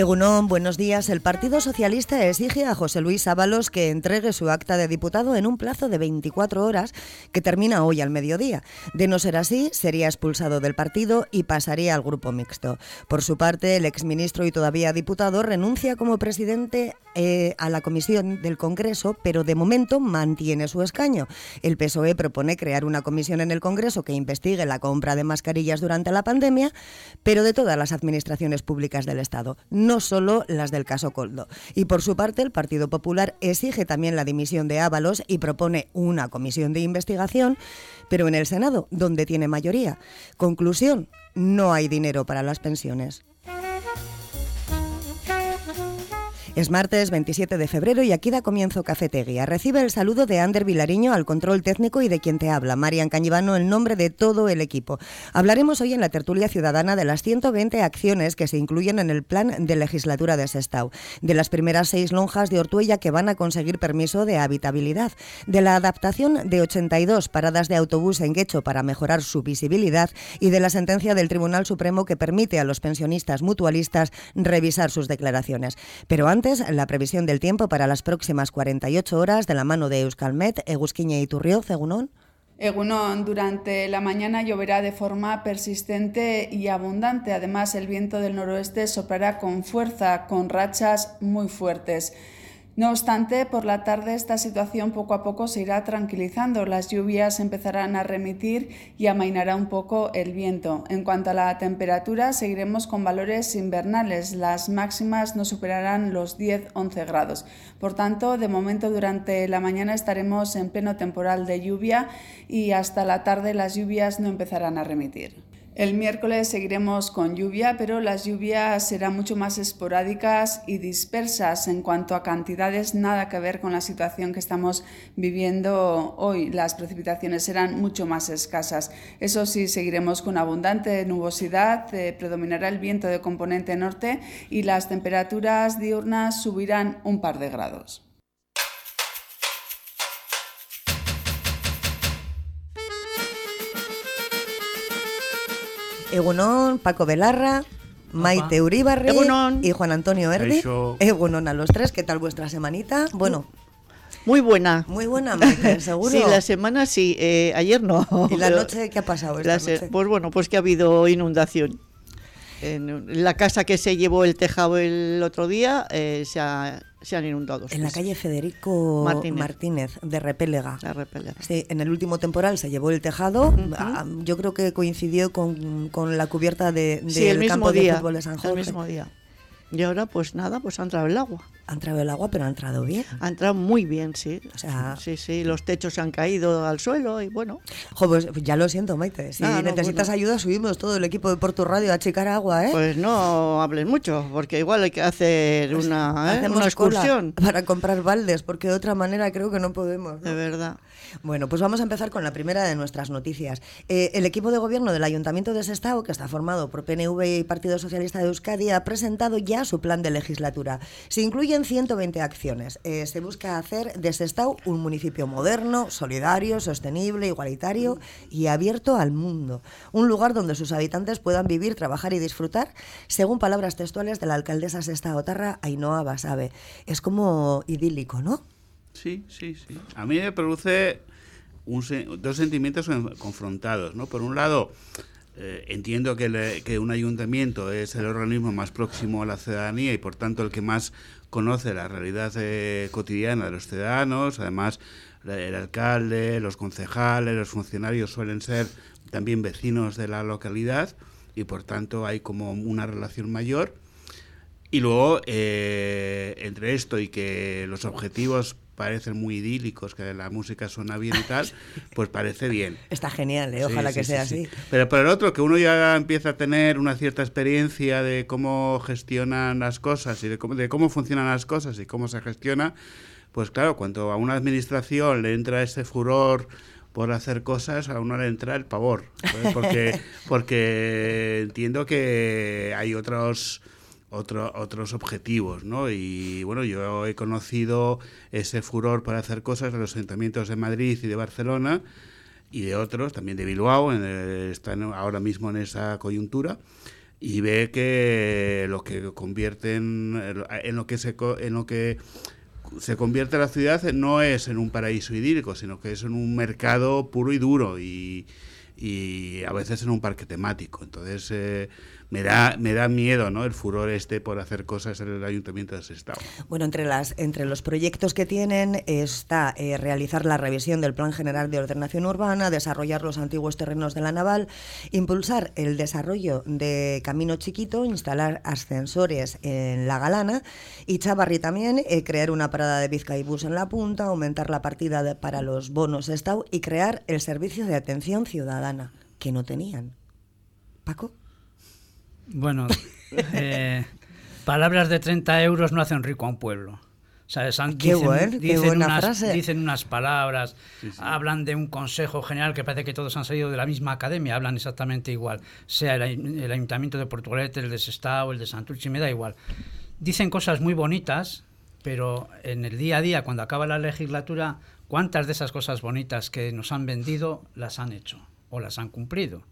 Egunon, buenos días. El Partido Socialista exige a José Luis Ábalos que entregue su acta de diputado en un plazo de 24 horas que termina hoy al mediodía. De no ser así, sería expulsado del partido y pasaría al grupo mixto. Por su parte, el exministro y todavía diputado renuncia como presidente eh, a la comisión del Congreso, pero de momento mantiene su escaño. El PSOE propone crear una comisión en el Congreso que investigue la compra de mascarillas durante la pandemia, pero de todas las administraciones públicas del Estado solo las del caso Coldo. Y por su parte, el Partido Popular exige también la dimisión de Ábalos y propone una comisión de investigación, pero en el Senado, donde tiene mayoría. Conclusión, no hay dinero para las pensiones. Es martes 27 de febrero y aquí da comienzo Cafetería. Recibe el saludo de Ander Vilariño al control técnico y de quien te habla, Marian Cañivano, en nombre de todo el equipo. Hablaremos hoy en la tertulia ciudadana de las 120 acciones que se incluyen en el plan de legislatura de Sestao, de las primeras seis lonjas de Ortuella que van a conseguir permiso de habitabilidad, de la adaptación de 82 paradas de autobús en Guecho para mejorar su visibilidad y de la sentencia del Tribunal Supremo que permite a los pensionistas mutualistas revisar sus declaraciones. Pero antes la previsión del tiempo para las próximas 48 horas de la mano de Euskalmet, Egusquiña y Turrió, Egunon. Egunon, durante la mañana lloverá de forma persistente y abundante. Además, el viento del noroeste soplará con fuerza, con rachas muy fuertes. No obstante, por la tarde esta situación poco a poco se irá tranquilizando. Las lluvias empezarán a remitir y amainará un poco el viento. En cuanto a la temperatura, seguiremos con valores invernales. Las máximas no superarán los 10-11 grados. Por tanto, de momento durante la mañana estaremos en pleno temporal de lluvia y hasta la tarde las lluvias no empezarán a remitir. El miércoles seguiremos con lluvia, pero las lluvias serán mucho más esporádicas y dispersas en cuanto a cantidades, nada que ver con la situación que estamos viviendo hoy. Las precipitaciones serán mucho más escasas. Eso sí, seguiremos con abundante nubosidad, eh, predominará el viento de componente norte y las temperaturas diurnas subirán un par de grados. Egunon, Paco Belarra, Maite Uribarri y Juan Antonio Erdi. Egunon a los tres, ¿qué tal vuestra semanita? Bueno. Muy buena. Muy buena, Maite, seguro. Sí, la semana sí, eh, ayer no. ¿Y la noche qué ha pasado esta noche? Pues bueno, pues que ha habido inundación. En la casa que se llevó el tejado el otro día eh, se ha se han inundado. En la calle Federico Martínez, de Repélega. Sí, en el último temporal se llevó el tejado. Ah, yo creo que coincidió con, con la cubierta de, del campo de fútbol de San Jorge. El mismo día. Y ahora, pues nada, pues ha entrado el agua. Ha entrado el agua, pero ha entrado bien. Ha entrado muy bien, sí. O sea, sí, sí, los techos se han caído al suelo y bueno. pues ya lo siento, Maite. Si necesitas ayuda, subimos todo el equipo de Porto Radio a checar agua, ¿eh? Pues no hables mucho, porque igual hay que hacer pues una, ¿eh? una excursión. Para comprar baldes, porque de otra manera creo que no podemos. De verdad. Bueno, pues vamos a empezar con la primera de nuestras noticias. Eh, el equipo de gobierno del Ayuntamiento de Sestao, que está formado por PNV y Partido Socialista de Euskadi, ha presentado ya su plan de legislatura. Se incluyen 120 acciones. Eh, se busca hacer de Sestao un municipio moderno, solidario, sostenible, igualitario y abierto al mundo. Un lugar donde sus habitantes puedan vivir, trabajar y disfrutar, según palabras textuales de la alcaldesa Sestao-Tarra, Ainhoa Basabe. Es como idílico, ¿no? Sí, sí, sí. A mí me produce dos sentimientos confrontados. Por un lado, eh, entiendo que, un ayuntamiento es el organismo más próximo a la ciudadanía y por tanto el que más conoce la realidad eh, cotidiana de los ciudadanos. Además, el alcalde, los concejales, los funcionarios suelen ser también vecinos de la localidad y por tanto hay como una relación mayor. Y luego, eh, entre esto y que los objetivos parecen muy idílicos, que la música suena bien y tal, pues parece bien. Está genial, ¿eh? ojalá que sea así. Pero por el otro, que uno ya empieza a tener una cierta experiencia de cómo gestionan las cosas y de cómo, de cómo funcionan las cosas y cómo se gestiona, pues claro, cuando a una administración le entra ese furor por hacer cosas, a uno le entra el pavor, porque, porque entiendo que hay otros otro, otros objetivos, ¿no? Y bueno, yo he conocido ese furor para hacer cosas en los ayuntamientos de Madrid y de Barcelona, y de otros, también de Bilbao, en están ahora mismo en esa coyuntura y ve que lo que convierten en lo que se en lo que se convierte la ciudad no es en un paraíso idílico, sino que es en un mercado puro y duro y, y a veces en un parque temático. Entonces, eh, me da, me da miedo ¿no? el furor este por hacer cosas en el Ayuntamiento de Sestao. Bueno, entre, las, entre los proyectos que tienen está eh, realizar la revisión del Plan General de Ordenación Urbana, desarrollar los antiguos terrenos de la naval, impulsar el desarrollo de Camino Chiquito, instalar ascensores en La Galana y Chavarri también, eh, crear una parada de Vizcaibús en la punta, aumentar la partida para los bonos Estado y crear el servicio de atención ciudadana, que no tenían. Paco. Bueno, eh, palabras de 30 euros no hacen rico a un pueblo. ¿Sabes? Dicen, unas, dicen unas palabras, hablan de un consejo general que parece que todos han salido de la misma academia, hablan exactamente igual, sea el, Ayuntamiento de Portugalete, el de Sestao, el de Santurce, me da igual. Dicen cosas muy bonitas, pero en el día a día, cuando acaba la legislatura, ¿cuántas de esas cosas bonitas que nos han vendido las han hecho o las han cumplido?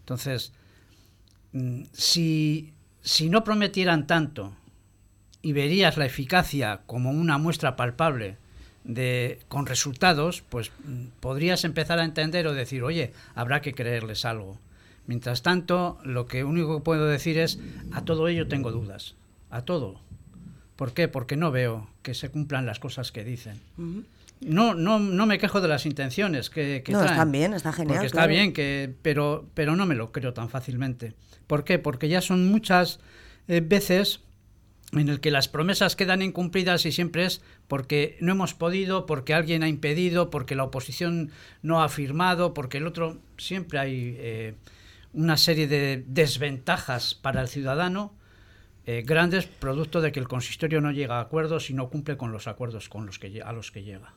Entonces, Mm, si, si no prometieran tanto y verías la eficacia como una muestra palpable de, con resultados, pues mm, podrías empezar a entender o decir, oye, habrá que creerles algo. Mientras tanto, lo que único que puedo decir es, a todo ello tengo dudas, a todo. ¿Por qué? Porque no veo que se cumplan las cosas que dicen. No, no, no me quejo de las intenciones que, que no, están bien, está genial. Porque está bien, que, pero, pero no me lo creo tan fácilmente. ¿Por qué? Porque ya son muchas eh, veces en el que las promesas quedan incumplidas y siempre es porque no hemos podido, porque alguien ha impedido, porque la oposición no ha firmado, porque el otro... Siempre hay eh, una serie de desventajas para el ciudadano eh, grandes producto de que el consistorio no llega a acuerdos y no cumple con los acuerdos con los que, a los que llega.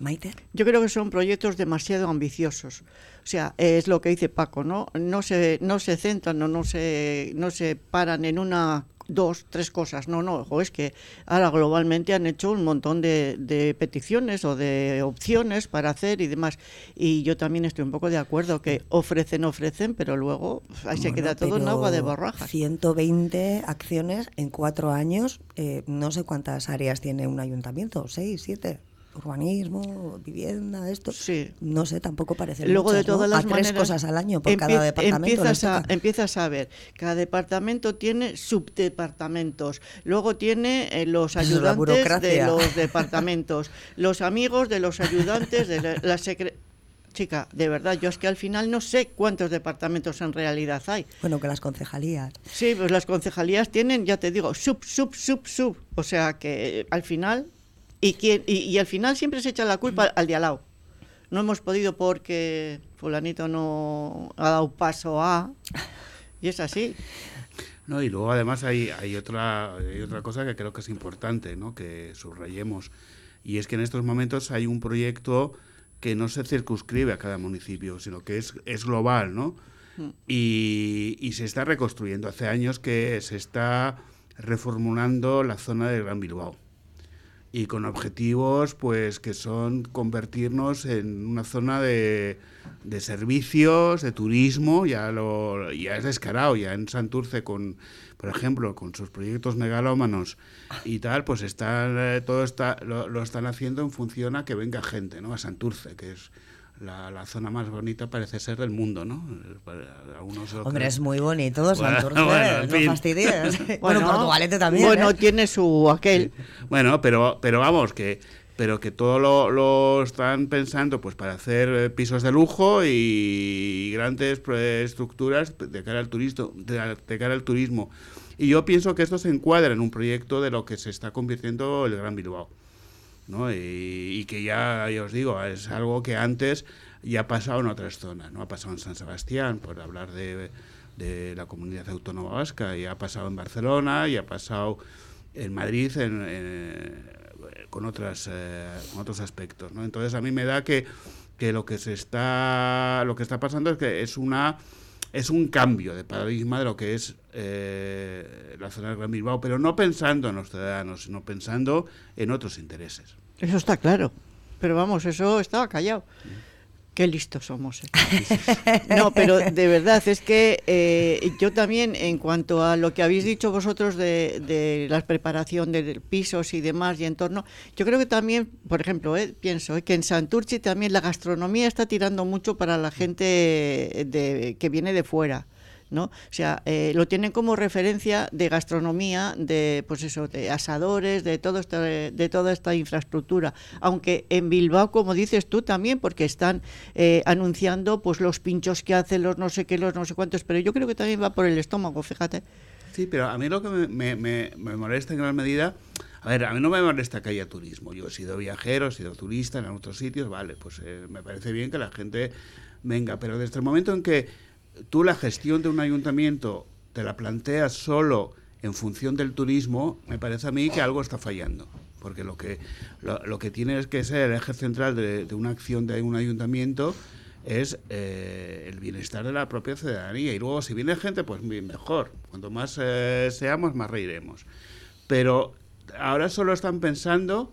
Maite. Yo creo que son proyectos demasiado ambiciosos. O sea, es lo que dice Paco, ¿no? No se, no se centran, no, no, se, no se paran en una dos, tres cosas. No, no, ojo, es que ahora globalmente han hecho un montón de, peticiones o de opciones para hacer y demás. Y yo también estoy un poco de acuerdo que ofrecen, ofrecen, pero luego ahí se queda todo en agua de borraja. 120 acciones en cuatro años, eh, no sé cuántas áreas tiene un ayuntamiento, seis, siete urbanismo, vivienda, esto. Sí. No sé, tampoco parece. Luego de todas las a tres cosas al año por cada departamento. Empiezas a, empiezas a ver, cada departamento tiene subdepartamentos, luego tiene eh, los ayudantes de los departamentos, los amigos de los ayudantes de la, la Chica, de verdad, yo es que al final no sé cuántos departamentos en realidad hay. Bueno, que las concejalías. Sí, pues las concejalías tienen, ya te digo, sub, sub, sub, sub. O sea que al final y, y, al final siempre se echa la culpa al de al lado. No hemos podido porque fulanito no ha dado paso a... Y es así. No, y luego además hay, hay, otra, hay otra cosa que creo que es importante, ¿no? que subrayemos, y es que en estos momentos hay un proyecto que no se circunscribe a cada municipio, sino que es, es global, ¿no? Mm. Y, y, se está reconstruyendo. Hace años que se está reformulando la zona de Gran Bilbao y con objetivos pues que son convertirnos en una zona de, de servicios, de turismo, ya lo ya es descarado, ya en Santurce con por ejemplo, con sus proyectos megalómanos y tal, pues están eh, todo está lo, lo, están haciendo en función a que venga gente, ¿no? A Santurce, que es la, la, zona más bonita parece ser del mundo, ¿no? Hombre, es muy bonito, Santurce, bueno, no fastidies. bueno, Portugalete también. Bueno, ¿eh? tiene su aquel. Bueno, pero, pero vamos, que pero que todo lo, lo, están pensando pues para hacer eh, pisos de lujo y grandes estructuras de cara al turismo, de, de cara al turismo. Y yo pienso que esto se encuadra en un proyecto de lo que se está convirtiendo el Gran Bilbao. ¿No? Y, que ya, ya os digo, es algo que antes ya ha pasado en otras zonas, ¿no? Ha pasado en San Sebastián, por hablar de, de la comunidad autónoma vasca, y ha pasado en Barcelona, y ha pasado en Madrid con, otras, eh, otros aspectos, ¿no? Entonces a mí me da que, que lo que se está lo que está pasando es que es una es un cambio de paradigma de lo que es eh, la zona del Gran Bilbao, pero no pensando en los ciudadanos, sino pensando en otros intereses. Eso está claro. Pero vamos, eso estaba callado. Qué listos somos. ¿eh? No, pero de verdad es que eh, yo también, en cuanto a lo que habéis dicho vosotros de, la preparación de pisos y demás y entorno, yo creo que también, por ejemplo, eh, pienso que en Santurci también la gastronomía está tirando mucho para la gente de, que viene de fuera. ¿No? O sea, eh, lo tienen como referencia de gastronomía, de pues eso, de asadores, de todo de toda esta infraestructura. Aunque en Bilbao, como dices tú también, porque están eh, anunciando pues los pinchos que hacen, los no sé qué, los no sé cuántos, pero yo creo que también va por el estómago, fíjate. Sí, pero a mí lo que me, me, me molesta en gran medida a ver, a mí no me molesta que haya turismo. Yo he sido viajero, he sido turista en otros sitios, vale, pues eh, me parece bien que la gente venga, pero desde el momento en que tú la gestión de un ayuntamiento te la planteas solo en función del turismo, me parece a mí que algo está fallando. Porque lo que, lo, que tiene que ser el eje central de, una acción de un ayuntamiento es eh, el bienestar de la propia ciudadanía. Y luego, si viene gente, pues mejor. Cuanto más eh, seamos, más reiremos. Pero ahora solo están pensando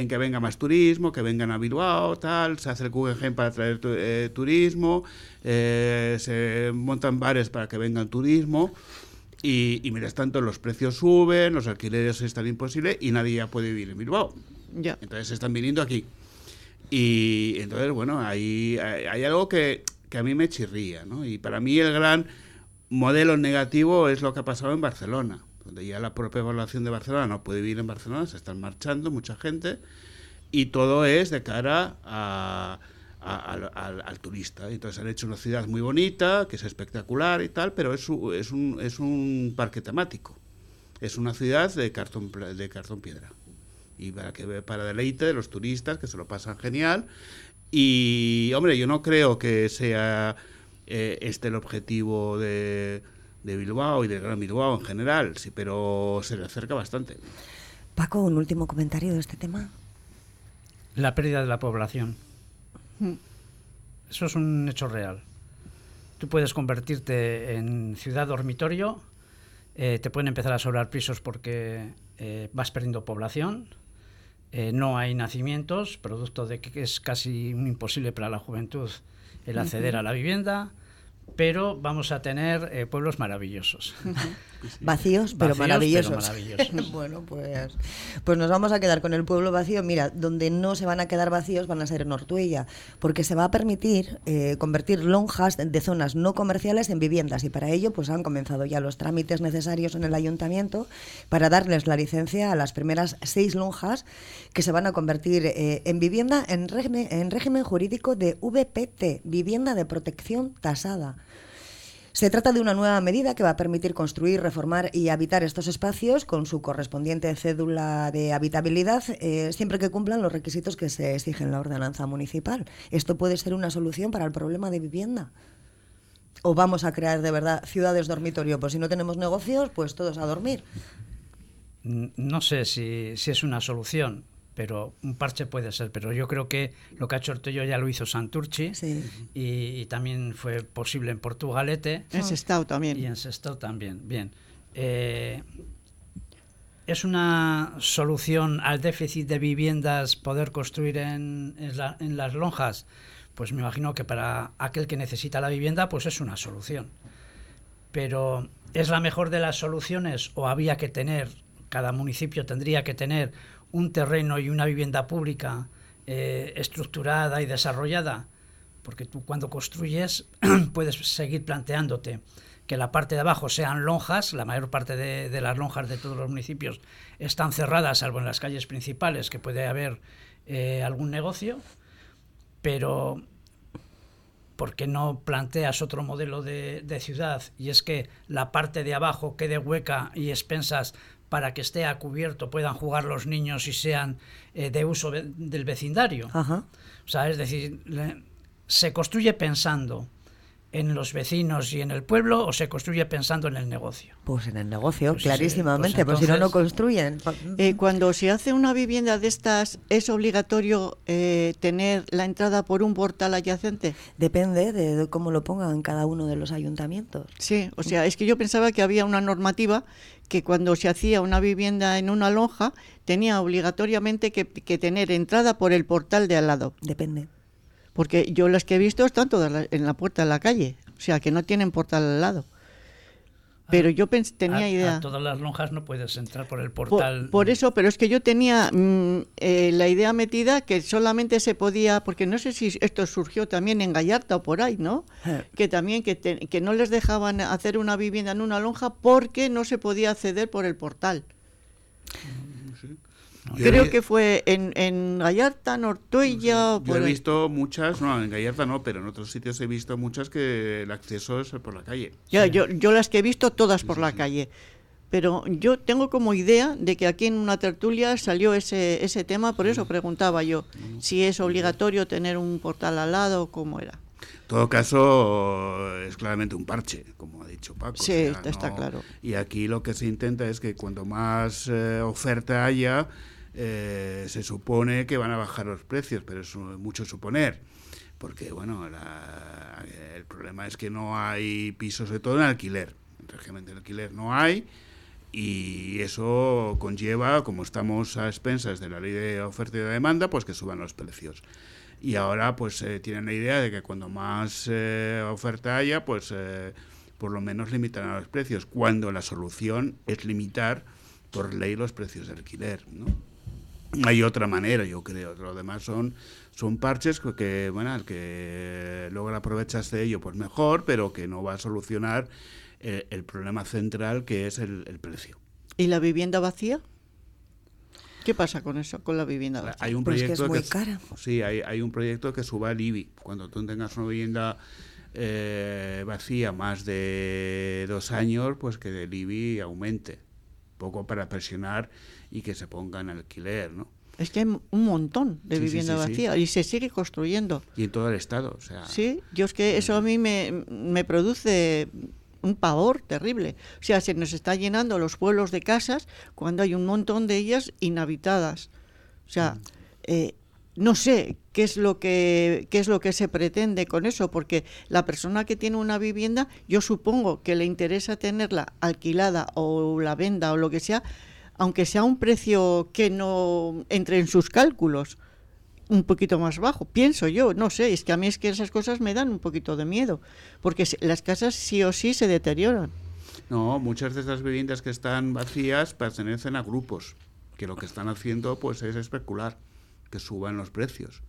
en que venga más turismo, que vengan a Bilbao, tal, se hace el Guggenheim para traer eh, turismo, eh, se montan bares para que vengan turismo. Y, y mientras tanto los precios suben, los alquileres están imposibles y nadie ya puede vivir en Bilbao. Ya. Entonces están viniendo aquí. Y entonces, bueno, hay, hay, algo que, que, a mí me chirría, ¿no? Y para mí el gran modelo negativo es lo que ha pasado en Barcelona donde ya la propia población de Barcelona no puede vivir en Barcelona, se están marchando mucha gente, y todo es de cara al, turista. Entonces han hecho una ciudad muy bonita, que es espectacular y tal, pero es, es, un, es un parque temático. Es una ciudad de cartón, de cartón piedra. Y para, que, para deleite de los turistas, que se lo pasan genial. Y, hombre, yo no creo que sea eh, este el objetivo de de Bilbao y de Gran Bilbao en general, sí, pero se le acerca bastante. Paco, un último comentario de este tema. La pérdida de la población. Mm. Eso es un hecho real. Tú puedes convertirte en ciudad dormitorio, eh, te pueden empezar a sobrar pisos porque eh, vas perdiendo población, eh, no hay nacimientos, producto de que es casi un imposible para la juventud el acceder a la vivienda pero vamos a tener eh, pueblos maravillosos. Vacíos, pero maravillosos. bueno, pues, pues nos vamos a quedar con el pueblo vacío. Mira, donde no se van a quedar vacíos van a ser en Ortuella, porque se va a permitir eh, convertir lonjas de zonas no comerciales en viviendas y para ello pues han comenzado ya los trámites necesarios en el ayuntamiento para darles la licencia a las primeras seis lonjas que se van a convertir eh, en vivienda en régimen, en régimen jurídico de VPT, vivienda de protección tasada. Se trata de una nueva medida que va a permitir construir, reformar y habitar estos espacios con su correspondiente cédula de habitabilidad, eh, siempre que cumplan los requisitos que se exigen en la ordenanza municipal. ¿Esto puede ser una solución para el problema de vivienda? ¿O vamos a crear de verdad ciudades dormitorio? Pues si no tenemos negocios, pues todos a dormir. No sé si, si es una solución pero un parche puede ser. Pero yo creo que lo que ha hecho Ortello ya lo hizo Santurci y, también fue posible en Portugalete. En Sestao también. Y en Sestao también. Bien. Eh, ¿Es una solución al déficit de viviendas poder construir en, en, las lonjas? Pues me imagino que para aquel que necesita la vivienda, pues es una solución. Pero ¿es la mejor de las soluciones o había que tener, cada municipio tendría que tener un terreno y una vivienda pública eh, estructurada y desarrollada, porque tú cuando construyes puedes seguir planteándote que la parte de abajo sean lonjas, la mayor parte de, las lonjas de todos los municipios están cerradas, salvo en las calles principales, que puede haber eh, algún negocio, pero ¿por qué no planteas otro modelo de, de, ciudad? Y es que la parte de abajo quede hueca y expensas para que esté a cubierto, puedan jugar los niños y sean eh, de uso del vecindario. O sea, es decir, se construye pensando en los vecinos y en el pueblo o se construye pensando en el negocio? Pues en el negocio, pues clarísimamente, pues, si no, no construyen. Eh, cuando se hace una vivienda de estas, ¿es obligatorio eh, tener la entrada por un portal adyacente? Depende de cómo lo pongan cada uno de los ayuntamientos. Sí, o sea, es que yo pensaba que había una normativa que cuando se hacía una vivienda en una lonja tenía obligatoriamente que, que tener entrada por el portal de al lado. Depende Porque yo las que he visto están todas en la puerta de la calle, o sea, que no tienen portal al lado. Pero yo tenía idea. A todas las lonjas no puedes entrar por el portal. Por, eso, pero es que yo tenía mm, eh, la idea metida que solamente se podía, porque no sé si esto surgió también en Gallarta o por ahí, ¿no? Eh. Que también que, que no les dejaban hacer una vivienda en una lonja porque no se podía acceder por el portal. Creo que fue en, en Gallarta, Nortuella. Yo he visto muchas, no, en Gallarta no, pero en otros sitios he visto muchas que el acceso es por la calle. Ya, yo, yo las que he visto todas por la calle. Pero yo tengo como idea de que aquí en una tertulia salió ese, ese tema, por eso preguntaba yo si es obligatorio tener un portal al lado o cómo era. En todo caso, es claramente un parche, como ha dicho Paco. Sí, está claro. Y aquí lo que se intenta es que cuanto más eh, oferta haya, eh, se supone que van a bajar los precios, pero es mucho suponer, porque bueno, el problema es que no hay pisos de todo en alquiler, en alquiler no hay y eso conlleva, como estamos a expensas de la ley de oferta y de demanda, pues que suban los precios. Y ahora pues eh, tienen la idea de que cuando más eh, oferta haya, pues por lo menos limitarán los precios, cuando la solución es limitar por ley los precios de alquiler, ¿no? Hay otra manera, yo creo. Lo demás son, son parches que, bueno, el que logra aprovecharse de ello, pues mejor, pero que no va a solucionar eh, el, problema central que es el, precio. ¿Y la vivienda vacía? ¿Qué pasa con eso, con la vivienda vacía? Hay un pues proyecto que es muy cara. Sí, hay, hay, un proyecto que suba el IBI. Cuando tú tengas una vivienda eh, vacía más de dos años, pues que el IBI aumente. Poco para presionar y que se ponga en alquiler, ¿no? Es que hay un montón de vivienda vacía y se sigue construyendo. Y en todo el estado, o sea. Sí, yo es que eso a mí me, me produce un pavor terrible. O sea, se nos está llenando los pueblos de casas cuando hay un montón de ellas inhabitadas. O sea, mm. eh, no sé qué es lo que qué es lo que se pretende con eso, porque la persona que tiene una vivienda, yo supongo que le interesa tenerla alquilada o la venda o lo que sea, aunque sea un precio que no entre en sus cálculos, un poquito más bajo, pienso yo, no sé, es que a mí es que esas cosas me dan un poquito de miedo, porque las casas sí o sí se deterioran. No, muchas de esas viviendas que están vacías pertenecen a grupos, que lo que están haciendo pues es especular, que suban los precios.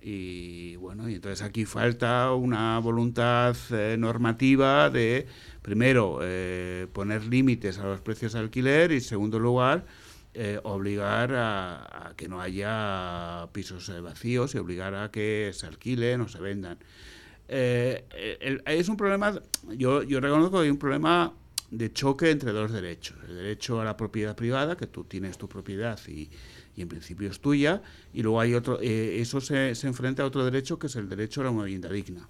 Y bueno, y entonces aquí falta una voluntad eh, normativa de, primero, eh, poner límites a los precios de alquiler y, segundo lugar, eh, obligar a, que no haya pisos vacíos y obligar a que se alquilen o se vendan. es un problema, yo, yo reconozco que hay un problema de choque entre dos derechos. El derecho a la propiedad privada, que tú tienes tu propiedad y y en principio es tuya, y luego hay otro, eh, eso se, se, enfrenta a otro derecho que es el derecho a la vivienda digna.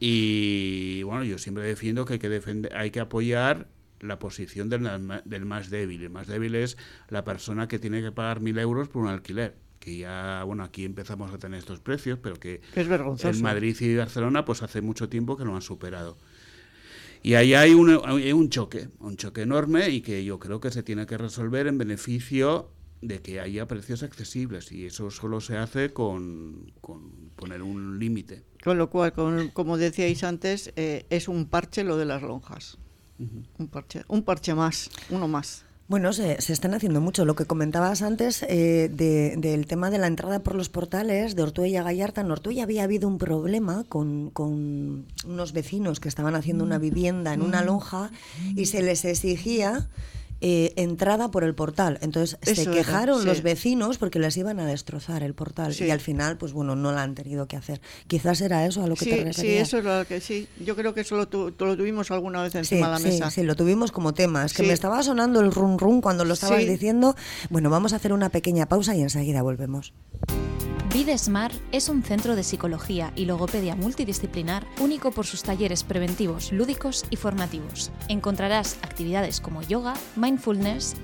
Y bueno, yo siempre defiendo que hay que, defender, hay que apoyar la posición del, del, más débil. El más débil es la persona que tiene que pagar mil euros por un alquiler. Que ya, bueno, aquí empezamos a tener estos precios, pero que es en Madrid y Barcelona, pues hace mucho tiempo que lo han superado. Y ahí hay un, hay un choque, un choque enorme y que yo creo que se tiene que resolver en beneficio de que haya precios accesibles y eso solo se hace con, poner un límite. Con lo cual, como decíais antes, eh, es un parche lo de las lonjas. Un parche, un parche más, uno más. Bueno, se, se, están haciendo mucho. Lo que comentabas antes eh, del tema de la entrada por los portales de Ortuella Gallarta. En Ortuella había habido un problema con, con unos vecinos que estaban haciendo una vivienda en una lonja y se les exigía eh, entrada por el portal. Entonces se quejaron los vecinos porque les iban a destrozar el portal y al final, pues bueno, no la han tenido que hacer. Quizás era eso a lo que te referías. Sí, eso es lo que sí. Yo creo que eso lo, lo tuvimos alguna vez encima de la mesa. Sí, lo tuvimos como tema. Es que me estaba sonando el rum rum cuando lo estabas diciendo. Bueno, vamos a hacer una pequeña pausa y enseguida volvemos. VideSmart es un centro de psicología y logopedia multidisciplinar único por sus talleres preventivos, lúdicos y formativos. Encontrarás actividades como yoga, mindfulness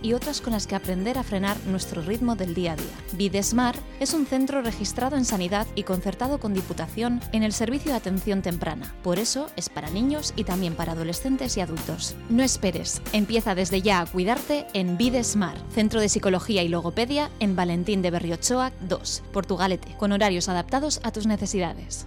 y otras con las que aprender a frenar nuestro ritmo del día a día. VideSmart es un centro registrado en sanidad y concertado con Diputación en el servicio de atención temprana. Por eso es para niños y también para adolescentes y adultos. No esperes, empieza desde ya a cuidarte en VideSmart, Centro de Psicología y Logopedia en Valentín de Berriochoa 2, Portugal Portugalete, con horarios adaptados a tus necesidades.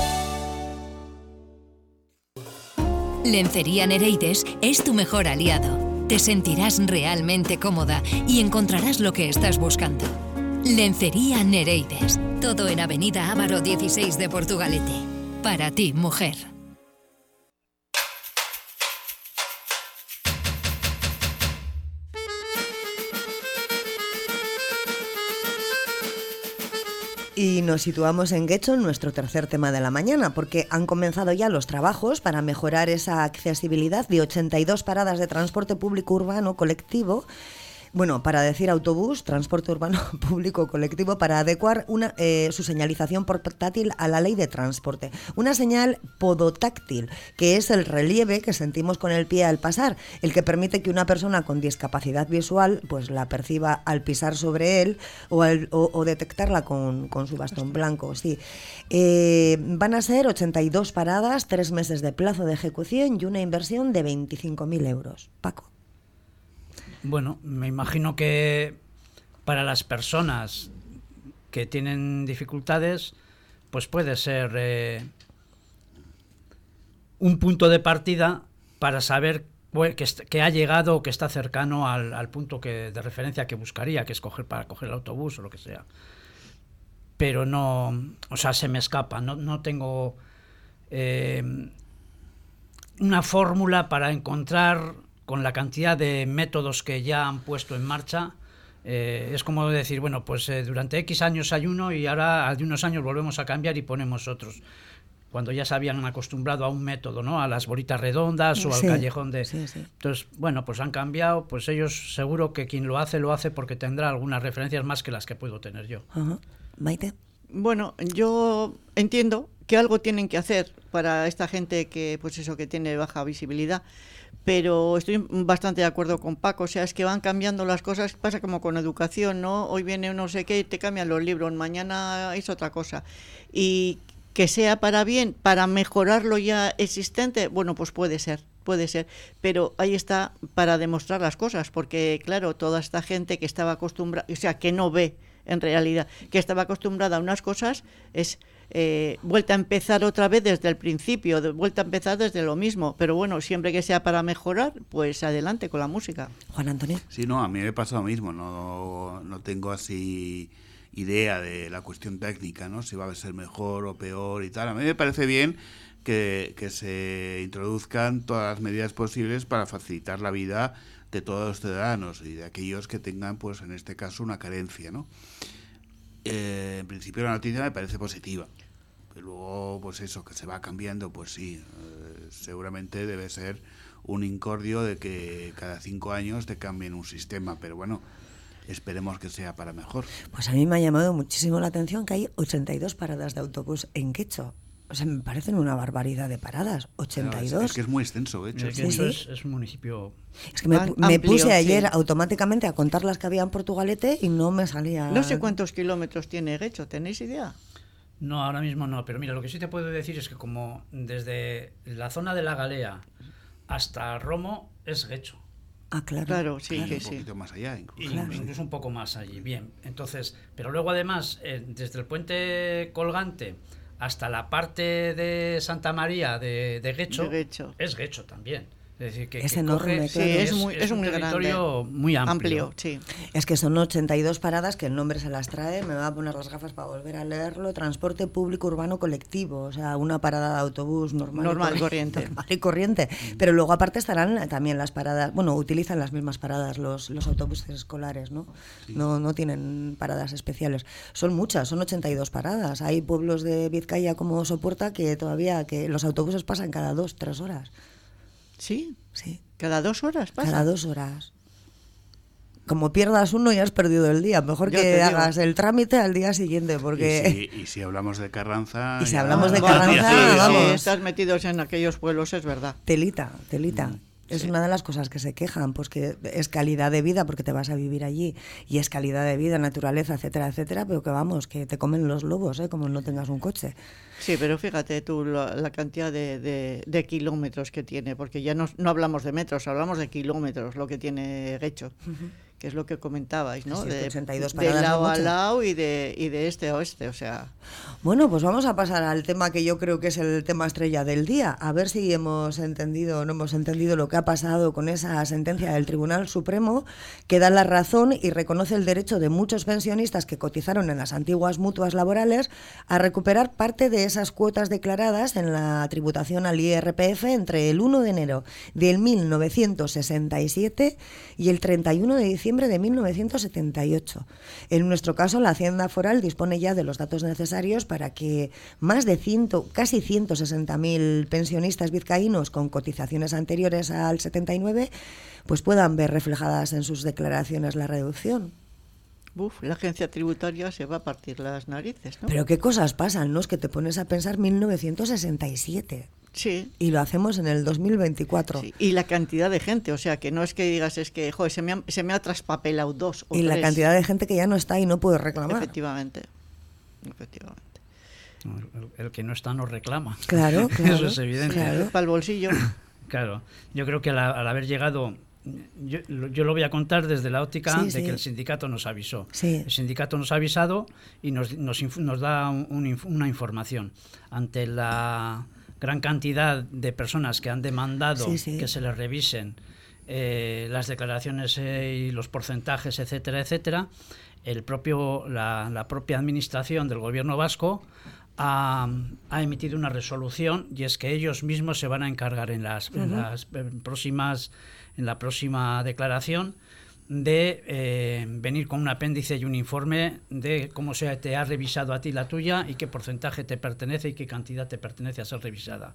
Lencería Nereides es tu mejor aliado te sentirás realmente cómoda y encontrarás lo que estás buscando. Lencería Nereides. Todo en Avenida Ávaro 16 de Portugalete. Para ti, mujer. Y nos situamos en Guecho, nuestro tercer tema de la mañana, porque han comenzado ya los trabajos para mejorar esa accesibilidad de 82 paradas de transporte público urbano colectivo bueno, para decir autobús, transporte urbano público colectivo, para adecuar una, eh, su señalización portátil a la ley de transporte. Una señal podotáctil, que es el relieve que sentimos con el pie al pasar, el que permite que una persona con discapacidad visual pues la perciba al pisar sobre él o, detectarla con, su bastón blanco. Sí. Eh, van a ser 82 paradas, tres meses de plazo de ejecución y una inversión de 25.000 euros. Paco. Bueno, me imagino que para las personas que tienen dificultades, pues puede ser eh, un punto de partida para saber que, ha llegado o que está cercano al, punto que, de referencia que buscaría, que es coger para coger el autobús o lo que sea. Pero no, o sea, se me escapa, no, no tengo eh, una fórmula para encontrar con la cantidad de métodos que ya han puesto en marcha, eh, es como decir, bueno, pues eh, durante X años hay uno y ahora de unos años volvemos a cambiar y ponemos otros. Cuando ya se habían acostumbrado a un método, ¿no? A las bolitas redondas o al callejón de... Entonces, bueno, pues han cambiado, pues ellos seguro que quien lo hace, lo hace porque tendrá algunas referencias más que las que puedo tener yo. Maite. Bueno, yo entiendo que algo tienen que hacer para esta gente que, pues eso, que tiene baja visibilidad pero estoy bastante de acuerdo con Paco, o sea, es que van cambiando las cosas, pasa como con educación, ¿no? Hoy viene no sé qué te cambian los libros, mañana es otra cosa. Y que sea para bien, para mejorar lo ya existente, bueno, pues puede ser, puede ser, pero ahí está para demostrar las cosas, porque claro, toda esta gente que estaba acostumbrada, o sea, que no ve en realidad, que estaba acostumbrada a unas cosas, es eh, vuelta a empezar otra vez desde el principio, de, vuelta a empezar desde lo mismo. Pero bueno, siempre que sea para mejorar, pues adelante con la música. Juan Antonio. Sí, no, a mí me pasa lo mismo. No, no tengo así idea de la cuestión técnica, ¿no? Si va a ser mejor o peor y tal. A mí me parece bien que, que se introduzcan todas las medidas posibles para facilitar la vida de todos los ciudadanos y de aquellos que tengan, pues en este caso, una carencia, ¿no? Eh, en principio la noticia me parece positiva. Pero luego, pues eso, que se va cambiando, pues sí, eh, seguramente debe ser un incordio de que cada cinco años te cambien un sistema, pero bueno, esperemos que sea para mejor. Pues a mí me ha llamado muchísimo la atención que hay 82 paradas de autobús en Quecho. O sea, me parecen una barbaridad de paradas. 82. es, que es muy extenso, de hecho. Es, un municipio. Es que me, puse ayer automáticamente a contar las que había en Portugalete y no me salía. No sé cuántos kilómetros tiene Guecho, ¿tenéis idea? No, ahora mismo no, pero mira, lo que sí te puedo decir es que como desde la zona de la Galea hasta Romo es Guecho. Ah, claro. Claro, sí, un poquito más allá, incluso. incluso un poco más allí, bien. Entonces, pero luego además, eh, desde el puente colgante hasta la parte de Santa María de, de Guecho, es Guecho también. Es decir, que, es enorme. es, muy, es, un territorio muy amplio. sí. Es que son 82 paradas que el nombre se las trae. Me va a poner las gafas para volver a leerlo. Transporte público urbano colectivo. O sea, una parada de autobús normal. Normal, y corriente. Normal y corriente. Pero luego, aparte, estarán también las paradas. Bueno, utilizan las mismas paradas los, los autobuses escolares, ¿no? ¿no? No tienen paradas especiales. Son muchas, son 82 paradas. Hay pueblos de Vizcaya como Sopuerta que todavía que los autobuses pasan cada dos, tres horas. Sí, sí. ¿Cada dos horas pasa? Cada dos horas. como pierdas uno ya has perdido el día. Mejor que hagas el trámite al día siguiente, porque... Y si, hablamos de Carranza... Y si hablamos de Carranza, vamos. Si estás metidos en aquellos pueblos, es verdad. Telita, telita. Mm. Es una de las cosas que se quejan, pues que es calidad de vida porque te vas a vivir allí y es calidad de vida, naturaleza, etcétera, etcétera, pero que vamos, que te comen los lobos, ¿eh? como no tengas un coche. Sí, pero fíjate tú la, cantidad de, kilómetros que tiene, porque ya no, no, hablamos de metros, hablamos de kilómetros, lo que tiene Gecho que es lo que comentabais, ¿no? de, 82 de lado a lado y de, y de este a oeste, o sea. Bueno, pues vamos a pasar al tema que yo creo que es el tema estrella del día, a ver si hemos entendido o no hemos entendido lo que ha pasado con esa sentencia del Tribunal Supremo que da la razón y reconoce el derecho de muchos pensionistas que cotizaron en las antiguas mutuas laborales a recuperar parte de esas cuotas declaradas en la tributación al IRPF entre el 1 de enero del 1967 y el 31 de diciembre de 1978. En nuestro caso, la Hacienda Foral dispone ya de los datos necesarios para que más de ciento, casi 160.000 pensionistas vizcaínos con cotizaciones anteriores al 79 pues puedan ver reflejadas en sus declaraciones la reducción. Uf, la agencia tributaria se va a partir las narices, ¿no? Pero qué cosas pasan, ¿no? Es que te pones a pensar 1967. Sí. Y lo hacemos en el 2024. Y la cantidad de gente, o sea, que no es que digas, es que, joder, se me ha, se me ha traspapelado dos o Y la cantidad de gente que ya no está y no puede reclamar. Efectivamente. Efectivamente. El, que no está no reclama. Claro, claro. Eso es evidente. Para el bolsillo. Claro. Yo creo que al, haber llegado yo, yo, lo voy a contar desde la óptica de que el sindicato nos avisó. El sindicato nos ha avisado y nos, nos, nos da una información. Ante la gran cantidad de personas que han demandado que se les revisen eh, las declaraciones eh, y los porcentajes, etcétera, etcétera, el propio, la, propia administración del gobierno vasco ha, emitido una resolución y es que ellos mismos se van a encargar en las, en las próximas en la próxima declaración de eh, venir con un apéndice y un informe de cómo se te ha revisado a ti la tuya y qué porcentaje te pertenece y qué cantidad te pertenece a ser revisada.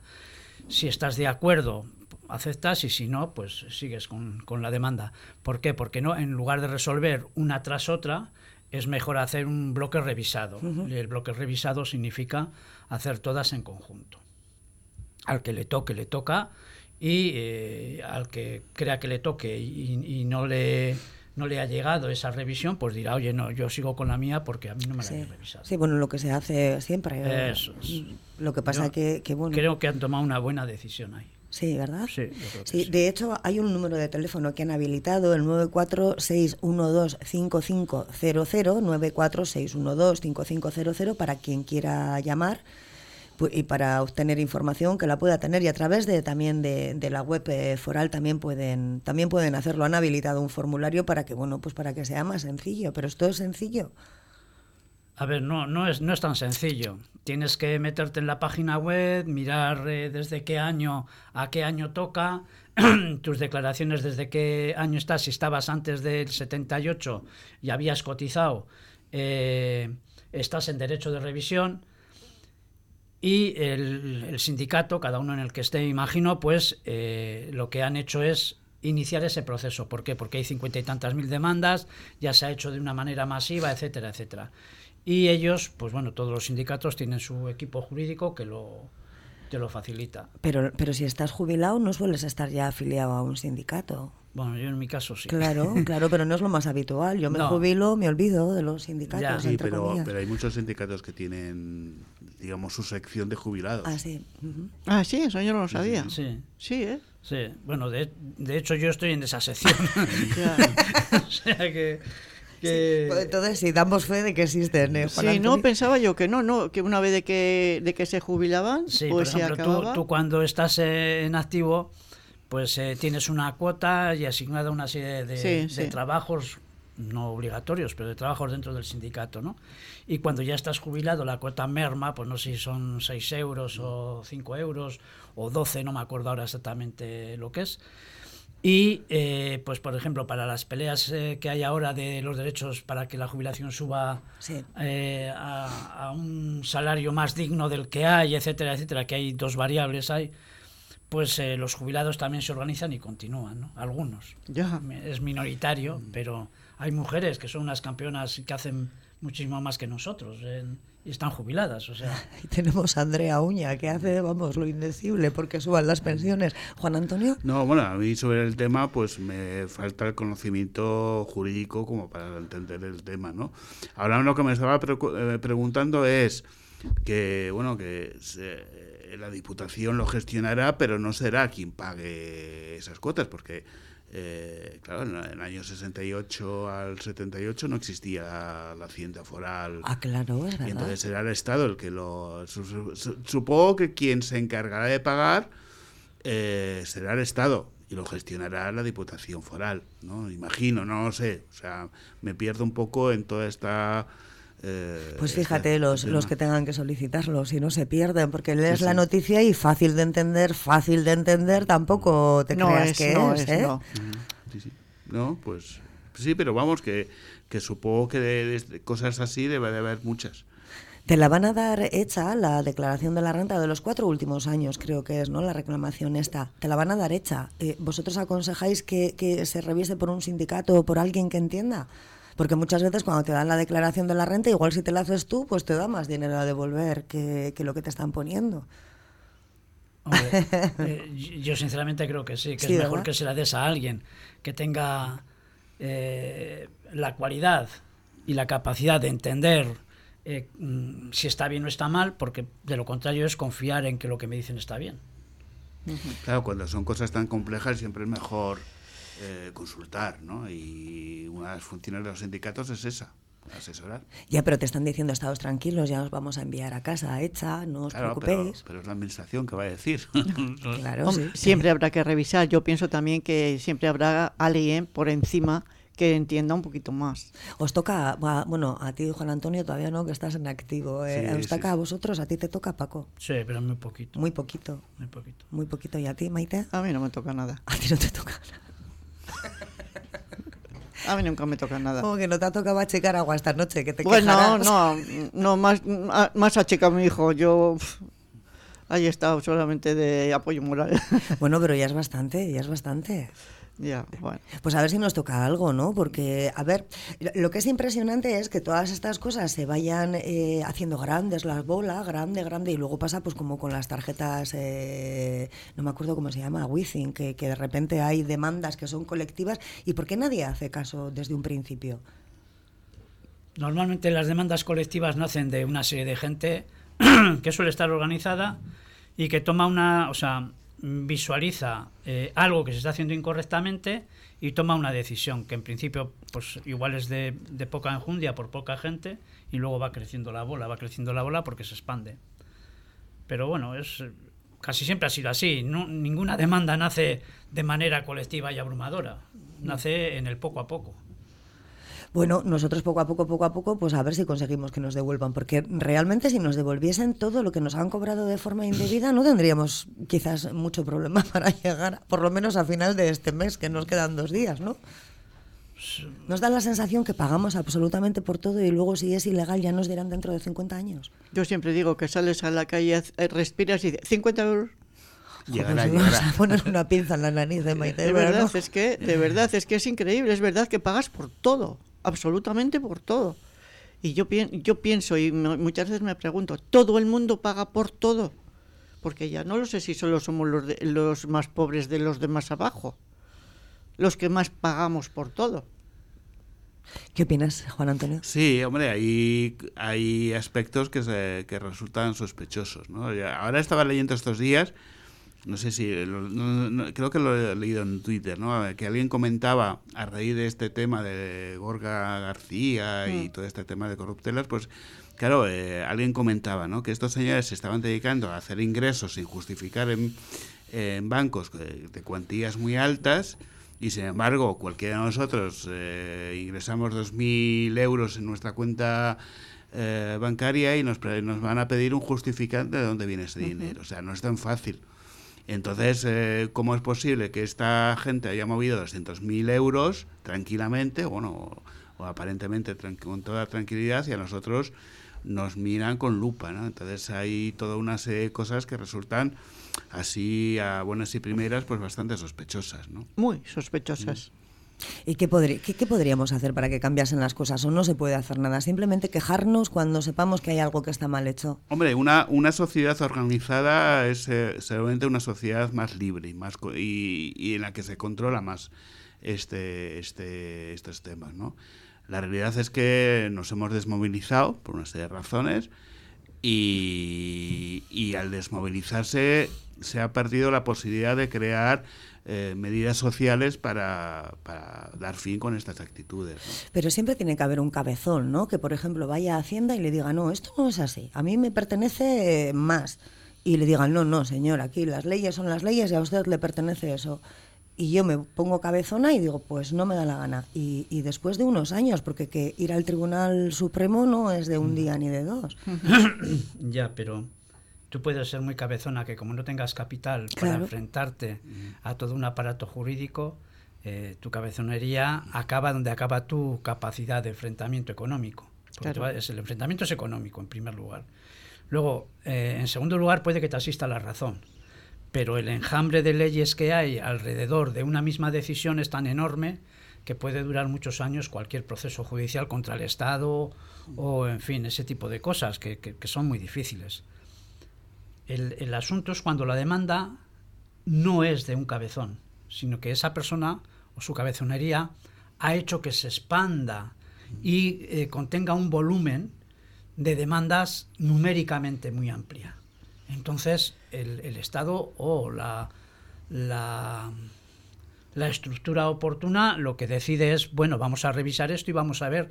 Si estás de acuerdo, aceptas y si no, pues sigues con, la demanda. ¿Por qué? Porque no, en lugar de resolver una tras otra, es mejor hacer un bloque revisado. y el bloque revisado significa hacer todas en conjunto. Al que le toque, le toca y eh, al que crea que le toque y, no le no le ha llegado esa revisión, pues dirá, oye, no, yo sigo con la mía porque a mí no me la han revisado. Sí, bueno, lo que se hace siempre. Eso Lo que pasa que, que, bueno... Creo que han tomado una buena decisión ahí. Sí, ¿verdad? Sí, sí, De hecho, hay un número de teléfono que han habilitado, el 946125500, 946125500, para quien quiera llamar y para obtener información que la pueda tener y a través de también de, la web eh, foral también pueden también pueden hacerlo. Han habilitado un formulario para que bueno pues para que sea más sencillo pero esto es sencillo. A ver no no es no es tan sencillo. Tienes que meterte en la página web mirar eh, desde qué año a qué año toca tus declaraciones desde qué año estás si estabas antes del 78 y habías cotizado. Eh, estás en derecho de revisión y el, sindicato, cada uno en el que esté, imagino, pues eh, lo que han hecho es iniciar ese proceso. ¿Por qué? Porque hay cincuenta y tantas mil demandas, ya se ha hecho de una manera masiva, etcétera, etcétera. Y ellos, pues bueno, todos los sindicatos tienen su equipo jurídico que lo, te lo facilita. Pero, pero si estás jubilado, no sueles estar ya afiliado a un sindicato. Bueno, yo en mi caso sí. Claro, claro, pero no es lo más habitual. Yo me jubilo, me olvido de los sindicatos. sí, pero, pero, hay muchos sindicatos que tienen, digamos, su sección de jubilados. Ah, sí. Ah, sí, eso yo no lo sabía. Sí. Sí, ¿eh? Sí, bueno, de, de hecho yo estoy en esa sección. o sea que... Que... Pues entonces sí, damos fe de que existen. ¿eh, sí, no, pensaba yo que no, no, que una vez de que, de que se jubilaban, sí, pues por ejemplo, tú, tú, cuando estás en activo, pues eh, tienes una cuota y asignada una serie de, trabajos no obligatorios, pero de trabajos dentro del sindicato, ¿no? Y cuando ya estás jubilado, la cuota merma, pues no sé si son 6 euros o 5 euros o 12, no me acuerdo ahora exactamente lo que es. Y, eh, pues por ejemplo, para las peleas eh, que hay ahora de los derechos para que la jubilación suba a, a, un salario más digno del que hay, etcétera, etcétera, que hay dos variables, hay pues eh, los jubilados también se organizan y continúan, ¿no? Algunos. Ya. Es minoritario, pero hay mujeres que son unas campeonas que hacen muchísimo más que nosotros y están jubiladas. O sea. Y tenemos a Andrea Uña que hace, vamos, lo indecible porque suban las pensiones. Juan Antonio. No, bueno, a mí sobre el tema pues me falta el conocimiento jurídico como para entender el tema, ¿no? Ahora lo que me estaba eh, preguntando es que, bueno, que la Diputación lo gestionará, pero no será quien pague esas cuotas, porque eh, claro, en el año 68 al 78 no existía la, hacienda foral. Ah, claro, Y entonces será el Estado el que lo... supongo que quien se encargará de pagar eh, será el Estado y lo gestionará la Diputación Foral, ¿no? Imagino, no lo sé. O sea, me pierdo un poco en toda esta eh, pues fíjate, los, los que tengan que solicitarlo, si no se pierden, porque lees la noticia y fácil de entender, fácil de entender, tampoco te creas que es. ¿eh? no. Sí, sí. no, pues sí, pero vamos, que, que supongo que de, cosas así debe de haber muchas. Te la van a dar hecha la declaración de la renta de los cuatro últimos años, creo que es, ¿no? La reclamación esta. Te la van a dar hecha. Eh, ¿Vosotros aconsejáis que, que se revise por un sindicato o por alguien que entienda? Porque muchas veces cuando te dan la declaración de la renta, igual si te la haces tú, pues te da más dinero a devolver que, lo que te están poniendo. Eh, yo sinceramente creo que sí, que es mejor que se la des a alguien que tenga eh, la cualidad y la capacidad de entender eh, mm, si está bien o está mal, porque de lo contrario es confiar en que lo que me dicen está bien. Claro, cuando son cosas tan complejas siempre es mejor eh, consultar, ¿no? Y una de las funciones de los sindicatos es esa, asesorar. Ya, pero te están diciendo, estados tranquilos, ya os vamos a enviar a casa hecha, no os preocupéis. Pero, es la administración que va a decir. claro, Siempre habrá que revisar. Yo pienso también que siempre habrá alguien por encima que entienda un poquito más. Os toca, bueno, a ti, Juan Antonio, todavía no, que estás en activo. Eh, os toca a vosotros, a ti te toca, Paco. Sí, pero muy poquito. Muy poquito. Muy poquito. Muy poquito. ¿Y a ti, Maite? A mí no me toca nada. A ti no te toca nada. A mí nunca me toca nada. Como que no te ha tocado achicar agua esta noche, que te Bueno, no, no, más, más achica mi hijo. Yo ahí he estado solamente de apoyo moral. Bueno, pero ya es bastante, ya es bastante. Ya, bueno. Pues a ver si nos toca algo, ¿no? Porque, a ver, lo que es impresionante es que todas estas cosas se vayan eh, haciendo grandes, las bolas, grande, grande, y luego pasa pues como con las tarjetas, eh, no me acuerdo cómo se llama, Withing, que, que de repente hay demandas que son colectivas, ¿y por qué nadie hace caso desde un principio? Normalmente las demandas colectivas nacen de una serie de gente que suele estar organizada y que toma una, o sea, visualiza eh, algo que se está haciendo incorrectamente y toma una decisión que en principio pues igual es de, poca enjundia por poca gente y luego va creciendo la bola, va creciendo la bola porque se expande. Pero bueno, es casi siempre ha sido así. Ninguna demanda nace de manera colectiva y abrumadora. Nace en el poco a poco. Bueno, nosotros poco a poco, poco a poco, pues a ver si conseguimos que nos devuelvan, porque realmente si nos devolviesen todo lo que nos han cobrado de forma indebida, no tendríamos quizás mucho problema para llegar, por lo menos a final de este mes, que nos quedan dos días, ¿no? Nos da la sensación que pagamos absolutamente por todo y luego si es ilegal ya nos dirán dentro de 50 años. Yo siempre digo que sales a la calle, eh, respiras y dices, 50 euros. Llegará, a poner una pinza en la nariz de Maite. De verdad, es que, de verdad, es que es increíble, es verdad que pagas por todo absolutamente por todo. Y yo, yo pienso y muchas veces me pregunto, ¿todo el mundo paga por todo? Porque ya no lo sé si solo somos los, los más pobres de los de más abajo, los que más pagamos por todo. ¿Qué opinas, Juan Antonio? Sí, hombre, hay, hay aspectos que, se, que resultan sospechosos. ¿no? Ahora estaba leyendo estos días no sé si, creo que lo he leído en Twitter, ¿no? que alguien comentaba a raíz de este tema de Gorga García y mm. todo este tema de corruptelas, pues claro, eh, alguien comentaba ¿no? que estos señores se estaban dedicando a hacer ingresos sin justificar en, bancos de, cuantías muy altas y sin embargo cualquiera de nosotros eh, ingresamos 2.000 euros en nuestra cuenta eh, bancaria y nos, nos van a pedir un justificante de dónde viene ese dinero. O sea, no es tan fácil. Entonces, eh, ¿cómo es posible que esta gente haya movido 200.000 euros tranquilamente, bueno, o, aparentemente con toda tranquilidad, y a nosotros nos miran con lupa, ¿no? Entonces hay toda una serie de cosas que resultan así a buenas y primeras pues bastante sospechosas, ¿no? Muy sospechosas. ¿Y qué, qué, podríamos hacer para que cambiasen las cosas? ¿O no se puede hacer nada? Simplemente quejarnos cuando sepamos que hay algo que está mal hecho. Hombre, una, una sociedad organizada es eh, seguramente una sociedad más libre y, más y, y, en la que se controla más este, este, estos temas. ¿no? La realidad es que nos hemos desmovilizado por una serie de razones y, y al desmovilizarse se ha perdido la posibilidad de crear eh, medidas sociales para, para, dar fin con estas actitudes. Pero siempre tiene que haber un cabezón, ¿no? Que, por ejemplo, vaya a Hacienda y le diga, no, esto no es así, a mí me pertenece más. Y le digan, no, no, señor, aquí las leyes son las leyes y a usted le pertenece eso. Y yo me pongo cabezona y digo, pues no me da la gana. Y, y después de unos años, porque que ir al Tribunal Supremo no es de un mm. día ni de dos. ya, pero tú puedes ser muy cabezona que como no tengas capital para enfrentarte a todo un aparato jurídico, eh, tu cabezonería acaba donde acaba tu capacidad de enfrentamiento económico. el enfrentamiento es económico, en primer lugar. Luego, eh, en segundo lugar, puede que te asista la razón. Pero el enjambre de leyes que hay alrededor de una misma decisión es tan enorme que puede durar muchos años cualquier proceso judicial contra el Estado o, en fin, ese tipo de cosas que son muy difíciles. El, asunto es cuando la demanda no es de un cabezón, sino que esa persona o su cabezonería ha hecho que se expanda y eh, contenga un volumen de demandas numéricamente muy amplia. Entonces, el, Estado o la, estructura oportuna lo que decide es, bueno, vamos a revisar esto y vamos a ver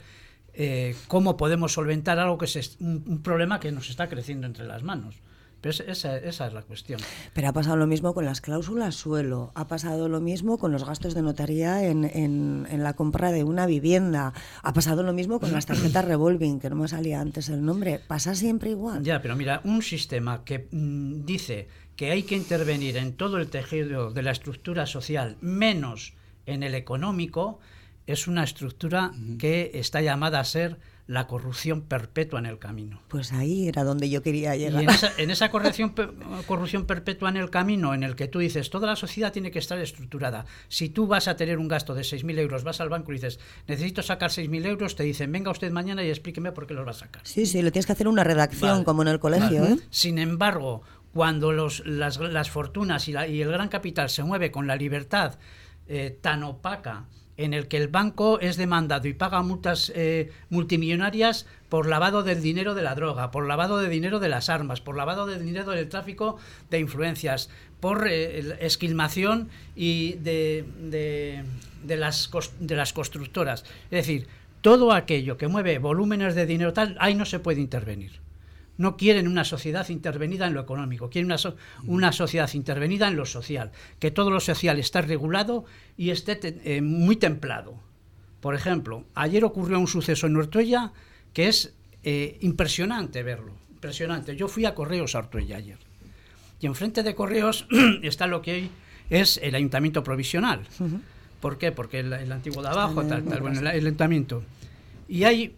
eh, cómo podemos solventar algo que es un problema que nos está creciendo entre las manos esa, es la cuestión. Pero ha pasado lo mismo con las cláusulas suelo, ha pasado lo mismo con los gastos de notaría en, en, la compra de una vivienda, ha pasado lo mismo con las tarjetas revolving, que no me salía antes el nombre. Pasa siempre igual. Ya, pero mira, un sistema que mm, dice que hay que intervenir en todo el tejido de la estructura social, menos en el económico, es una estructura que está llamada a ser la corrupción perpetua en el camino. Pues ahí era donde yo quería llegar. Y en esa, en esa corrupción, corrupción perpetua en el camino, en el que tú dices, toda la sociedad tiene que estar estructurada. Si tú vas a tener un gasto de 6.000 euros, vas al banco y dices, necesito sacar 6.000 euros, te dicen, venga usted mañana y explíqueme por qué los va a sacar. Sí, sí, le tienes que hacer una redacción, como en el colegio. ¿eh? Sin embargo, cuando los, las, las fortunas y, la, y, el gran capital se mueve con la libertad eh, tan opaca, en el que el banco es demandado y paga multas eh, multimillonarias por lavado del dinero de la droga, por lavado de dinero de las armas, por lavado de dinero del tráfico de influencias, por eh, esquilmación y de, de, las, de las constructoras. Es decir, todo aquello que mueve volúmenes de dinero tal, ahí no se puede intervenir. No quieren una sociedad intervenida en lo económico, quieren una, una sociedad intervenida en lo social, que todo lo social esté regulado y esté eh, muy templado. Por ejemplo, ayer ocurrió un suceso en Ortuella que es eh, impresionante verlo, impresionante. Yo fui a Correos a Ortuella ayer y enfrente de Correos está lo que hay es el ayuntamiento provisional. ¿Por qué? Porque el, antiguo de abajo, tal, tal, bueno, el ayuntamiento. Y hay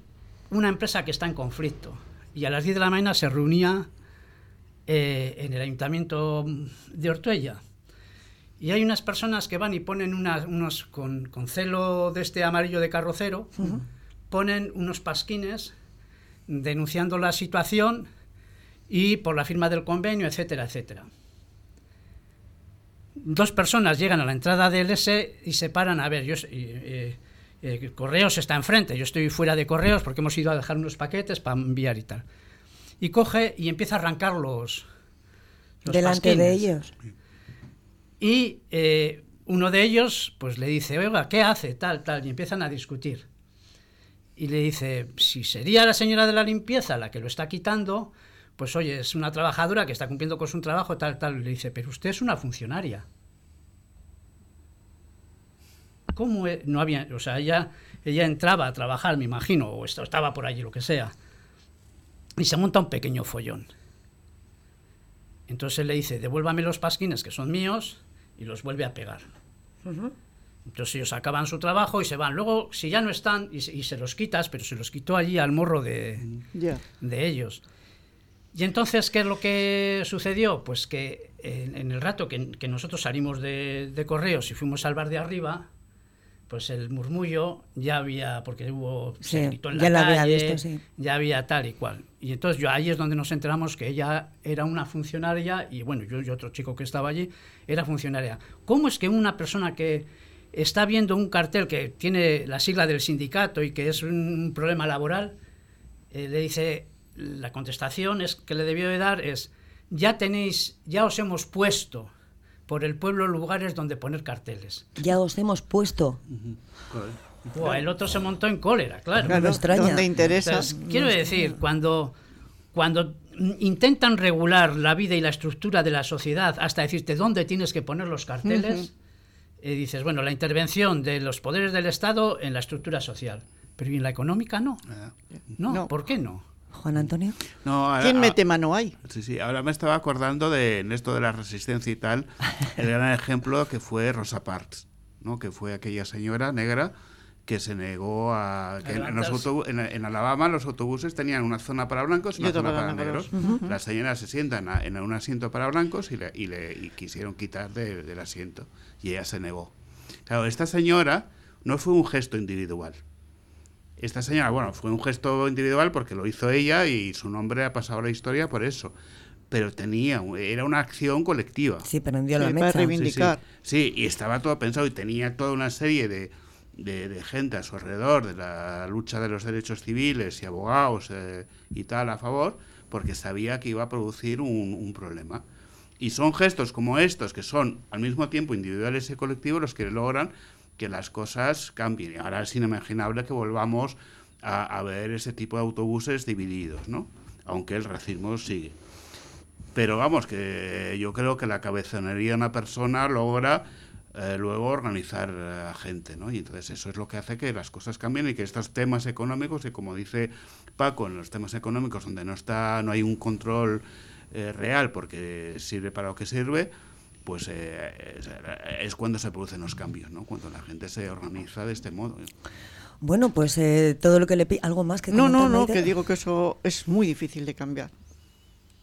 una empresa que está en conflicto y a las 10 de la mañana se reunía eh, en el ayuntamiento de Ortuella. Y hay unas personas que van y ponen unos, con, celo de este amarillo de carrocero, ponen unos pasquines denunciando la situación y por la firma del convenio, etcétera, etcétera. Dos personas llegan a la entrada del S y se paran a ver. Yo, eh, eh, correos está enfrente, yo estoy fuera de Correos porque hemos ido a dejar unos paquetes para enviar y tal. Y coge y empieza a arrancar los... Delante de ellos. Y eh, uno de ellos pues le dice, oiga, ¿qué hace? Tal, tal, y empiezan a discutir. Y le dice, si sería la señora de la limpieza la que lo está quitando, pues oye, es una trabajadora que está cumpliendo con su trabajo, tal, tal. Y le dice, pero usted es una funcionaria. ¿Cómo e-? no había, o sea, ella, ella entraba a trabajar, me imagino, o estaba por allí, lo que sea, y se monta un pequeño follón. Entonces le dice, devuélvame los pasquines que son míos, y los vuelve a pegar. Entonces ellos acaban su trabajo y se van. Luego, si ya no están, y se, los quitas, pero se los quitó allí al morro de, de ellos. Y entonces, ¿qué es lo que sucedió? Pues que en, el rato que, nosotros salimos de, de, correos y fuimos al bar de arriba, pues el murmullo ya había, porque hubo, se gritó en la ya calle, había visto, sí. ya había tal y cual. Y entonces yo ahí es donde nos enteramos que ella era una funcionaria y bueno, yo y otro chico que estaba allí era funcionaria. ¿Cómo es que una persona que está viendo un cartel que tiene la sigla del sindicato y que es un problema laboral, eh, le dice, la contestación es que le debió de dar es, ya tenéis, ya os hemos puesto por el pueblo lugares donde poner carteles. Ya os hemos puesto. el otro se montó en cólera, claro. No extraña. interesa. quiero decir, cuando, cuando intentan regular la vida y la estructura de la sociedad hasta decirte dónde tienes que poner los carteles, eh, dices, bueno, la intervención de los poderes del Estado en la estructura social. Pero en la económica no. Ah. no. ¿por qué no? Juan Antonio. ¿Quién mete mano ahí? Sí, sí, ahora me estaba acordando de en esto de la resistencia y tal, el gran ejemplo que fue Rosa Parks, ¿no? que fue aquella señora negra que se negó a... Que en, Alabama los autobuses tenían una zona para blancos y una zona para, negros. Las señoras se sientan en un asiento para blancos y le, y le quisieron quitar del asiento. Y ella se negó. Claro, esta señora no fue un gesto individual esta señora, bueno, fue un gesto individual porque lo hizo ella y su nombre ha pasado a la historia por eso. Pero tenía, era una acción colectiva. Sí, pero en la Para reivindicar. Sí, y estaba todo pensado y tenía toda una serie de, de, gente a su alrededor de la lucha de los derechos civiles y abogados eh, y tal a favor, porque sabía que iba a producir un, un, problema. Y son gestos como estos, que son al mismo tiempo individuales y colectivos, los que logran que las cosas cambien. Ahora es inimaginable que volvamos a, ver ese tipo de autobuses divididos, ¿no? Aunque el racismo sigue. Pero vamos, que yo creo que la cabezonería de una persona logra eh, luego organizar a gente, ¿no? Y entonces eso es lo que hace que las cosas cambien y que estos temas económicos, y como dice Paco, en los temas económicos donde no está, no hay un control eh, real porque sirve para lo que sirve, pues eh, es, cuando se producen los cambios, ¿no? Cuando la gente se organiza de este modo. Bueno, pues eh, todo lo que le pide... ¿Algo más que No, no, no, que digo que eso es muy difícil de cambiar.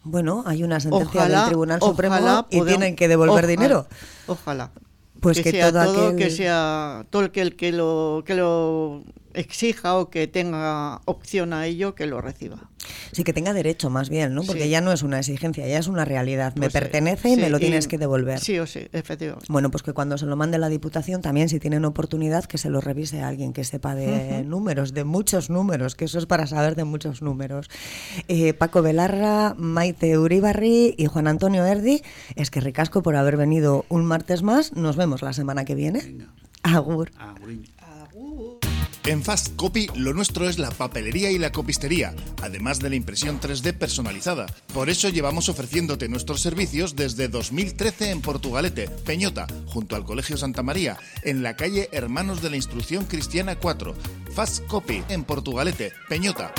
Bueno, hay una sentencia del Tribunal Supremo y tienen que devolver dinero. Ojalá. Pues que, sea todo, que sea todo el que, el que lo que lo exija o que tenga opción a ello, que lo reciba. Sí, que tenga derecho más bien, ¿no? Porque ya no es una exigencia, ya es una realidad. me pues pertenece y me lo tienes que devolver. Sí o sí, efectivamente. Bueno, pues que cuando se lo mande la Diputación, también si tienen oportunidad, que se lo revise a alguien que sepa de números, de muchos números, que eso es para saber de muchos números. Eh, Paco Belarra, Maite Uribarri y Juan Antonio Erdi, es que ricasco por haber venido un martes más. Nos vemos la semana que viene. Agur. En Fast Copy lo nuestro es la papelería y la copistería, además de la impresión 3D personalizada. Por eso llevamos ofreciéndote nuestros servicios desde 2013 en Portugalete, Peñota, junto al Colegio Santa María, en la calle Hermanos de la Instrucción Cristiana 4. Fast Copy en Portugalete, Peñota.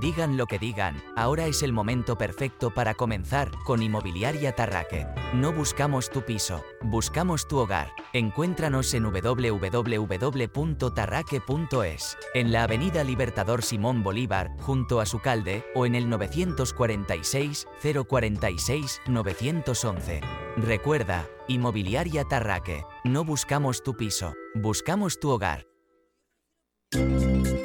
Digan lo que digan, ahora es el momento perfecto para comenzar con Inmobiliaria Tarraque. No buscamos tu piso, buscamos tu hogar. Encuéntranos en www.tarraque.es, en la Avenida Libertador Simón Bolívar, junto a su calde, o en el 946 046 911. Recuerda, Inmobiliaria Tarraque. No buscamos tu piso, buscamos tu hogar.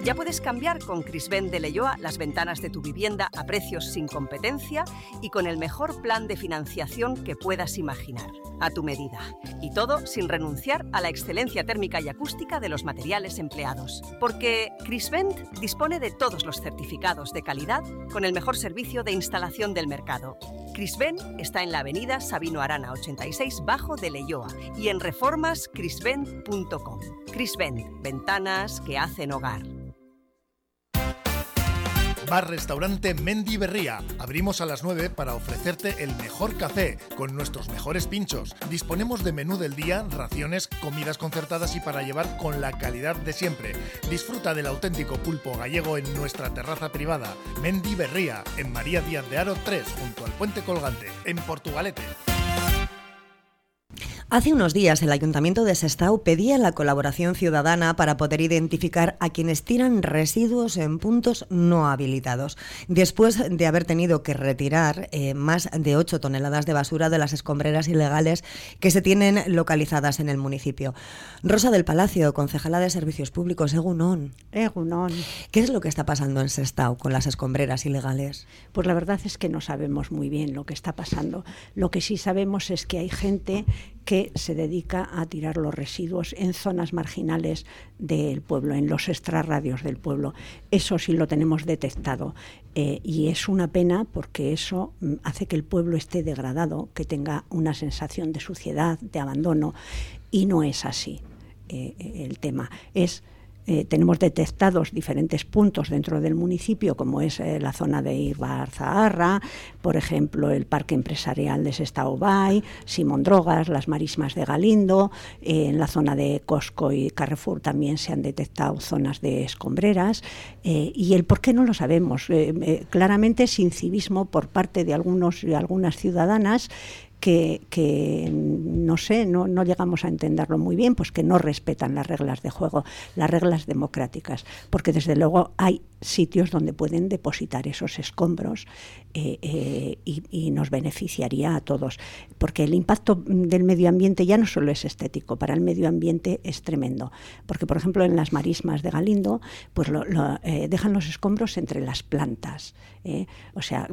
Ya puedes cambiar con Crisben de Leyoa las ventanas de tu vivienda a precios sin competencia y con el mejor plan de financiación que puedas imaginar, a tu medida. Y todo sin renunciar a la excelencia térmica y acústica de los materiales empleados. Porque Crisvent dispone de todos los certificados de calidad con el mejor servicio de instalación del mercado. Crisvent está en la avenida Sabino Arana 86 bajo de Leyoa y en reformascrisvent.com. Crisvent, ventanas que hacen hogar. Bar Restaurante Mendy Berría. Abrimos a las 9 para ofrecerte el mejor café con nuestros mejores pinchos. Disponemos de menú del día, raciones, comidas concertadas y para llevar con la calidad de siempre. Disfruta del auténtico pulpo gallego en nuestra terraza privada. Mendy Berría, en María Díaz de Aro 3, junto al puente colgante, en Portugalete. Hace unos días el Ayuntamiento de Sestao pedía la colaboración ciudadana para poder identificar a quienes tiran residuos en puntos no habilitados, después de haber tenido que retirar eh, más de 8 toneladas de basura de las escombreras ilegales que se tienen localizadas en el municipio. Rosa del Palacio, concejala de Servicios Públicos, Egunón. Egunón. ¿Qué es lo que está pasando en Sestao con las escombreras ilegales? Pues la verdad es que no sabemos muy bien lo que está pasando. Lo que sí sabemos es que hay gente que se dedica a tirar los residuos en zonas marginales del pueblo, en los extrarradios del pueblo. Eso sí lo tenemos detectado eh, y es una pena porque eso mm, hace que el pueblo esté degradado, que tenga una sensación de suciedad, de abandono y no es así. Eh, el tema es eh, tenemos detectados diferentes puntos dentro del municipio, como es eh, la zona de Irbar Zaharra, por ejemplo, el Parque Empresarial de Sestao Bay, Simón Drogas, las Marismas de Galindo, eh, en la zona de Cosco y Carrefour también se han detectado zonas de escombreras, y el por qué no lo sabemos. claramente sin civismo por parte de algunos y algunas ciudadanas que, no sé, no, no, llegamos a entenderlo muy bien, pues que no respetan las reglas de juego, las reglas democráticas, porque desde luego hay sitios donde pueden depositar esos escombros eh, eh, y, nos beneficiaría a todos, porque el impacto del medio ambiente ya no solo es estético, para el medio ambiente es tremendo, porque por ejemplo en las marismas de Galindo pues eh, dejan los escombros entre las plantas, o sea,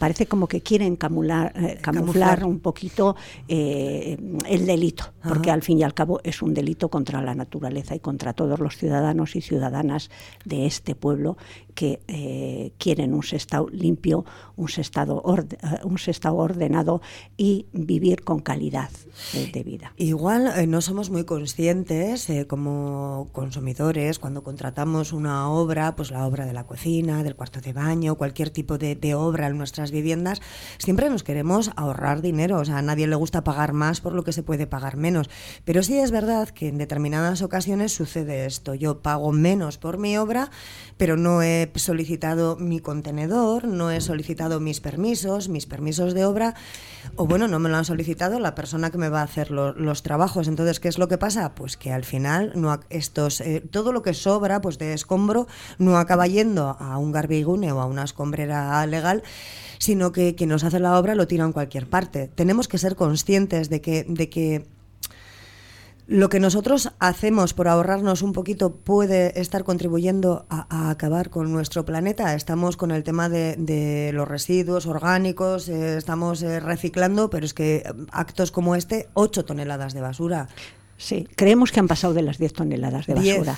parece como que quieren camuflar, camuflar. un poquito el delito, porque al fin y al cabo es un delito contra la naturaleza y contra todos los ciudadanos y ciudadanas de este pueblo que quieren un sestao limpio, un sestado, eh, un sestado ordenado y vivir con calidad de vida. Igual eh, no somos muy conscientes como consumidores cuando contratamos una obra, pues la obra de la cocina, del cuarto de baño, cualquier tipo de, de obra en nuestras viviendas, siempre nos queremos ahorrar dinero, o sea, a nadie le gusta pagar más por lo que se puede pagar menos. Pero sí es verdad que en determinadas ocasiones sucede esto. Yo pago menos por mi obra, pero no he solicitado mi contenedor, no he solicitado mis permisos, mis permisos de obra, o bueno, no me lo han solicitado la persona que me va a hacer los trabajos. Entonces, ¿qué es lo que pasa? Pues que al final no estos, eh, todo lo que sobra pues de escombro no acaba yendo a un garbigune o a una escombrera legal sino que quien nos hace la obra lo tira en cualquier parte. Tenemos que ser conscientes de que, de que lo que nosotros hacemos por ahorrarnos un poquito puede estar contribuyendo a, acabar con nuestro planeta. Estamos con el tema de, los residuos orgánicos, eh, estamos eh, reciclando, pero es que actos como este, 8 toneladas de basura. Sí, creemos que han pasado de las 10 toneladas de basura.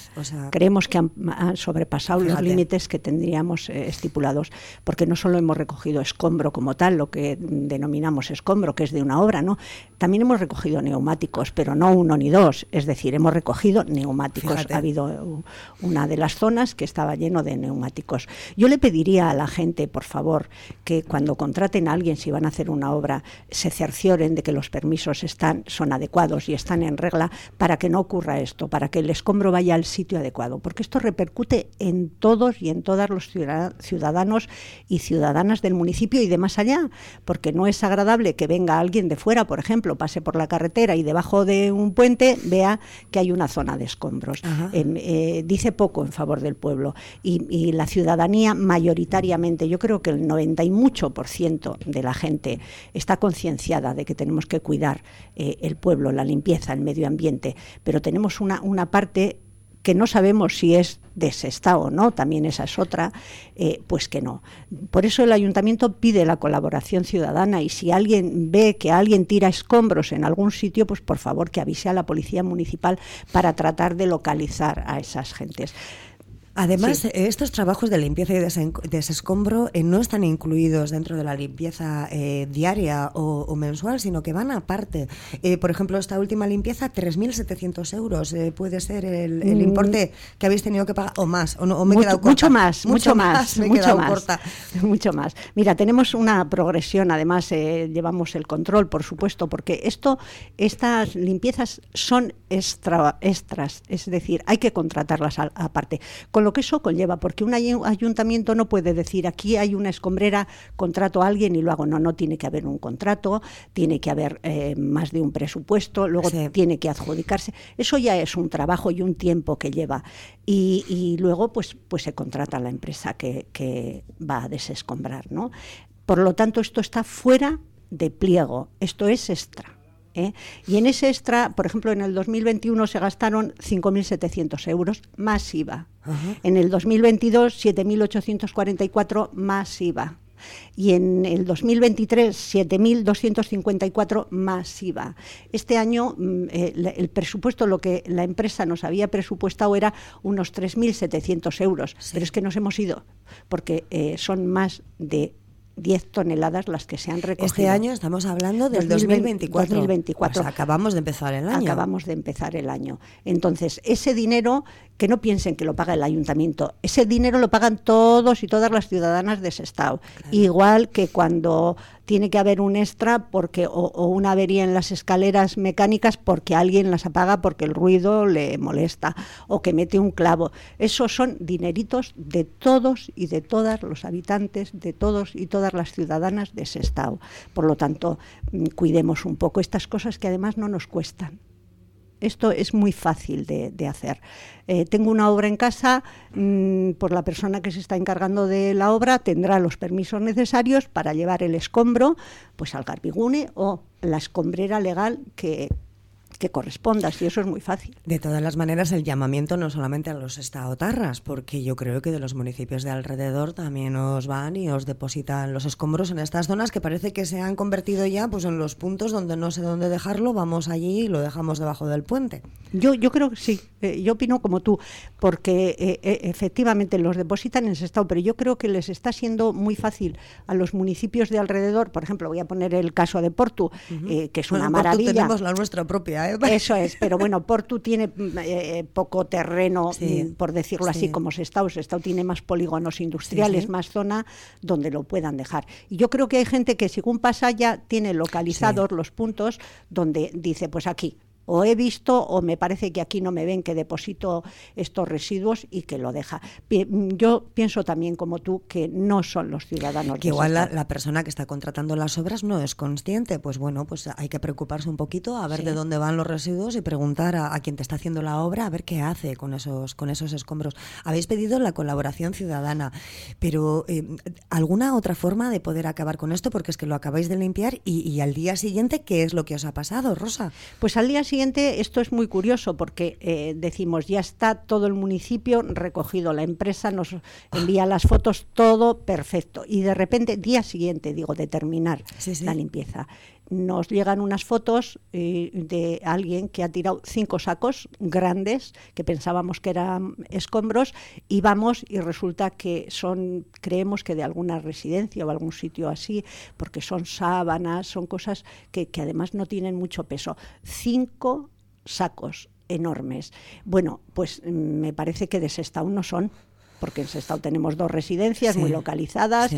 creemos que han, sobrepasado los límites que tendríamos eh, estipulados, porque no solo hemos recogido escombro como tal, lo que denominamos escombro, que es de una obra, ¿no? También hemos recogido neumáticos, pero no uno ni dos, es decir, hemos recogido neumáticos. Ha habido una de las zonas que estaba lleno de neumáticos. Yo le pediría a la gente, por favor, que cuando contraten a alguien, si van a hacer una obra, se cercioren de que los permisos están, son adecuados y están en regla para que no ocurra esto, para que el escombro vaya al sitio adecuado, porque esto repercute en todos y en todas los ciudadanos y ciudadanas del municipio y de más allá, porque no es agradable que venga alguien de fuera, por ejemplo, pase por la carretera y debajo de un puente vea que hay una zona de escombros. Eh, dice poco en favor del pueblo y, y, la ciudadanía mayoritariamente, yo creo que el 90 y mucho por ciento de la gente está concienciada de que tenemos que cuidar eh, el pueblo, la limpieza, el medio ambiente pero tenemos una, una parte que no sabemos si es de o no, también esa es otra, eh, pues que no. Por eso el ayuntamiento pide la colaboración ciudadana y si alguien ve que alguien tira escombros en algún sitio, pues por favor que avise a la policía municipal para tratar de localizar a esas gentes. Además, estos trabajos de limpieza y desescombro eh, no están incluidos dentro de la limpieza eh, diaria o, mensual, sino que van aparte. Eh, por ejemplo, esta última limpieza, 3.700 euros puede ser el, mm. importe que habéis tenido que pagar, o más, o, no, me mucho, he quedado Mucho más, mucho, más, mucho más, mucho más. Mira, tenemos una progresión, además llevamos el control, por supuesto, porque esto, estas limpiezas son extra, extras, es decir, hay que contratarlas aparte con lo que eso conlleva, porque un ayuntamiento no puede decir aquí hay una escombrera, contrato a alguien y lo hago. No, no tiene que haber un contrato, tiene que haber eh, más de un presupuesto, luego tiene que adjudicarse. Eso ya es un trabajo y un tiempo que lleva. Y, luego pues, pues se contrata a la empresa que, que va a desescombrar. ¿no? Por lo tanto, esto está fuera de pliego, esto es extra. ¿Eh? Y en ese extra, por ejemplo, en el 2021 se gastaron 5.700 euros más IVA. En el 2022, 7.844 más IVA. Y en el 2023, 7.254 más IVA. Este año mm, eh, el presupuesto, lo que la empresa nos había presupuestado era unos 3.700 euros, pero es que nos hemos ido, porque eh, son más de 10 toneladas las que se han recogido. Este año estamos hablando del 2024. 2024. Pues acabamos de empezar el año. Acabamos de empezar el año. Entonces, ese dinero, que no piensen que lo paga el ayuntamiento, ese dinero lo pagan todos y todas las ciudadanas de ese estado. Igual que cuando tiene que haber un extra porque o, una avería en las escaleras mecánicas porque alguien las apaga porque el ruido le molesta o que mete un clavo. Esos son dineritos de todos y de todas los habitantes, de todos y todas las ciudadanas de ese estado. Por lo tanto, mm, cuidemos un poco estas cosas que además no nos cuestan. Esto es muy fácil de, hacer. Eh, tengo una obra en casa, mm, por la persona que se está encargando de la obra tendrá los permisos necesarios para llevar el escombro pues al garbigune o la escombrera legal que, que corresponda, y eso es muy fácil. De todas las maneras, el llamamiento no solamente a los estadotarras, porque yo creo que de los municipios de alrededor también os van y os depositan los escombros en estas zonas que parece que se han convertido ya pues en los puntos donde no sé dónde dejarlo, vamos allí y lo dejamos debajo del puente. Yo, yo creo que sí, eh, yo opino como tú, porque eh, eh, efectivamente los depositan en ese estado, pero yo creo que les está siendo muy fácil a los municipios de alrededor, por ejemplo, voy a poner el caso de Portu, que es una maravilla. tenemos la nuestra propia, eso es, pero bueno, Portu tiene mm, eh, poco terreno, mm, por decirlo así, como Sestao. Sestao tiene más polígonos industriales, más zona donde lo puedan dejar. Y yo creo que hay gente que según pasa ya tiene localizados los puntos donde dice, pues aquí, o he visto o me parece que aquí no me ven que deposito estos residuos y que lo deja. Yo pienso también como tú que no son los ciudadanos. Que igual la, persona que está contratando las obras no es consciente, pues bueno, pues hay que preocuparse un poquito a ver de dónde van los residuos y preguntar a, quien te está haciendo la obra a ver qué hace con esos con esos escombros. Habéis pedido la colaboración ciudadana, pero eh, ¿alguna otra forma de poder acabar con esto? Porque es que lo acabáis de limpiar y, y al día siguiente, ¿qué es lo que os ha pasado, Rosa? Pues al día siguiente, esto es muy curioso porque eh, decimos, ya está todo el municipio recogido, la empresa nos envía las fotos, todo perfecto. Y de repente, día siguiente, digo, de terminar la limpieza, nos llegan unas fotos eh, de alguien que ha tirado cinco sacos grandes que pensábamos que eran escombros y vamos y resulta que son, creemos que de alguna residencia o algún sitio así, porque son sábanas, son cosas que, que además no tienen mucho peso. Cinco sacos enormes. Bueno, pues mm, me parece que de Sestao no son, porque en Sestao tenemos dos residencias muy localizadas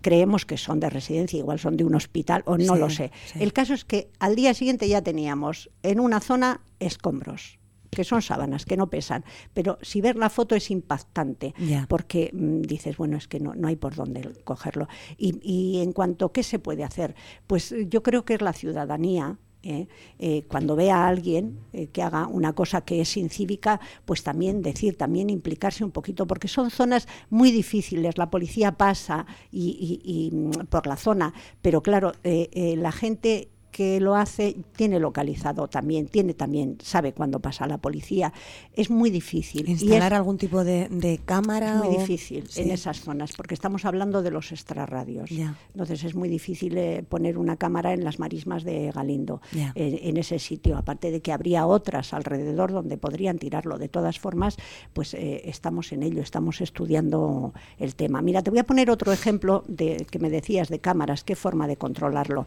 creemos que son de residencia, igual son de un hospital o no lo sé. El caso es que al día siguiente ya teníamos en una zona escombros que son sábanas, que no pesan, pero si ver la foto es impactante, porque mm, dices, bueno, es que no, no hay por dónde cogerlo. Y, y en cuanto a qué se puede hacer, pues yo creo que es la ciudadanía, ¿eh? Eh, cuando vea a alguien eh, que haga una cosa que es incívica, pues también decir, también implicarse un poquito, porque son zonas muy difíciles. La policía pasa y, mm, por la zona, pero claro, la gente que lo hace tiene localizado también, tiene también, sabe cuándo pasa la policía. Es muy difícil. ¿Instalar algún tipo de, cámara? Es muy difícil en esas zonas, porque estamos hablando de los extrarradios. Entonces es muy difícil eh, poner una cámara en las marismas de Galindo, en, ese sitio. Aparte de que habría otras alrededor donde podrían tirarlo. De todas formas, pues eh, estamos en ello, estamos estudiando el tema. Mira, te voy a poner otro ejemplo de que me decías de cámaras, qué forma de controlarlo.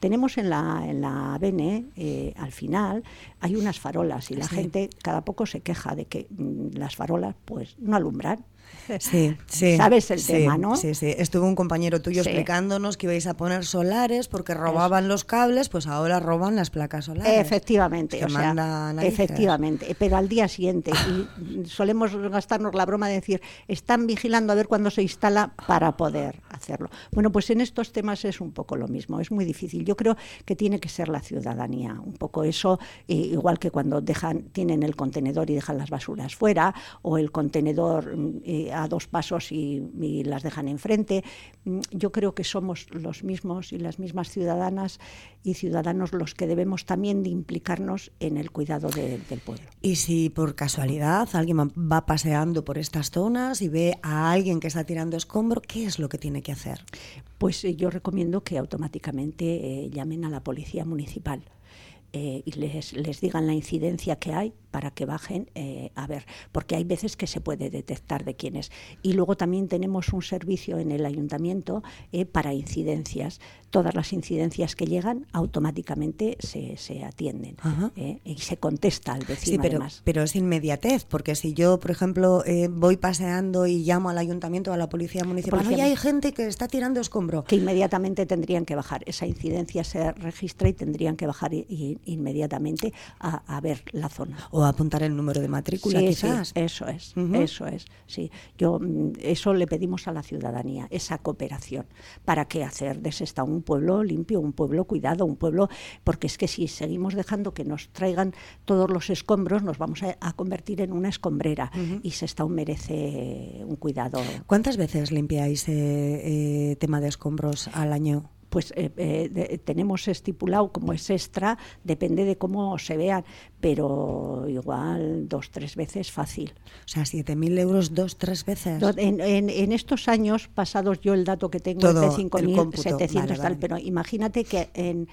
Tenemos en la en la ABN, eh, al final, hay unas farolas y la gente cada poco se queja de que mm, las farolas pues no alumbran. Sí, sí. ¿Sabes el tema, no? Sí, sí. Estuvo un compañero tuyo explicándonos que ibais a poner solares porque robaban los cables, pues ahora roban las placas solares. Efectivamente, o sea, efectivamente. Pero al día siguiente, y solemos gastarnos la broma de decir, están vigilando a ver cuándo se instala para poder hacerlo. Bueno, pues en estos temas es un poco lo mismo, es muy difícil. Yo creo que tiene que ser la ciudadanía, un poco eso, igual que cuando dejan, tienen el contenedor y dejan las basuras fuera, o el contenedor a dos pasos y, las dejan enfrente. Mm, yo creo que somos los mismos y las mismas ciudadanas y ciudadanos los que debemos también de implicarnos en el cuidado del pueblo. Y si por casualidad alguien va paseando por estas zonas y ve a alguien que está tirando escombro, ¿qué es lo que tiene que hacer? Pues eh, yo recomiendo que automáticamente eh, llamen a la policía municipal. Eh, y les, les digan la incidencia que hay para que bajen eh, a ver, porque hay veces que se puede detectar de quién es. Y luego también tenemos un servicio en el ayuntamiento eh, para incidencias. Todas las incidencias que llegan automáticamente se, se atienden eh, y se contesta al vecino. Sí, pero, pero es inmediatez, porque si yo, por ejemplo, voy paseando y llamo al ayuntamiento o a la policía municipal, y hay gente que está tirando escombro. Que inmediatamente tendrían que bajar. Esa incidencia se registra y tendrían que bajar inmediatamente a, a, ver la zona apuntar el número de matrícula, quizás. eso es, eso es. Sí, yo mm, eso le pedimos a la ciudadanía, esa cooperación, para que hacer de Sestao un pueblo limpio, un pueblo cuidado, un pueblo, porque es que si seguimos dejando que nos traigan todos los escombros, nos vamos a, convertir en una escombrera y Sestao merece un cuidado. ¿Cuántas veces limpiáis eh, eh, tema de escombros al año? Pues eh, eh, tenemos estipulado como es extra, depende de cómo se vean, pero igual dos, tres veces fácil. O sea, 7.000 euros dos, tres veces. En, estos años pasados, yo el dato que tengo es de 5.700 tal, pero imagínate que en...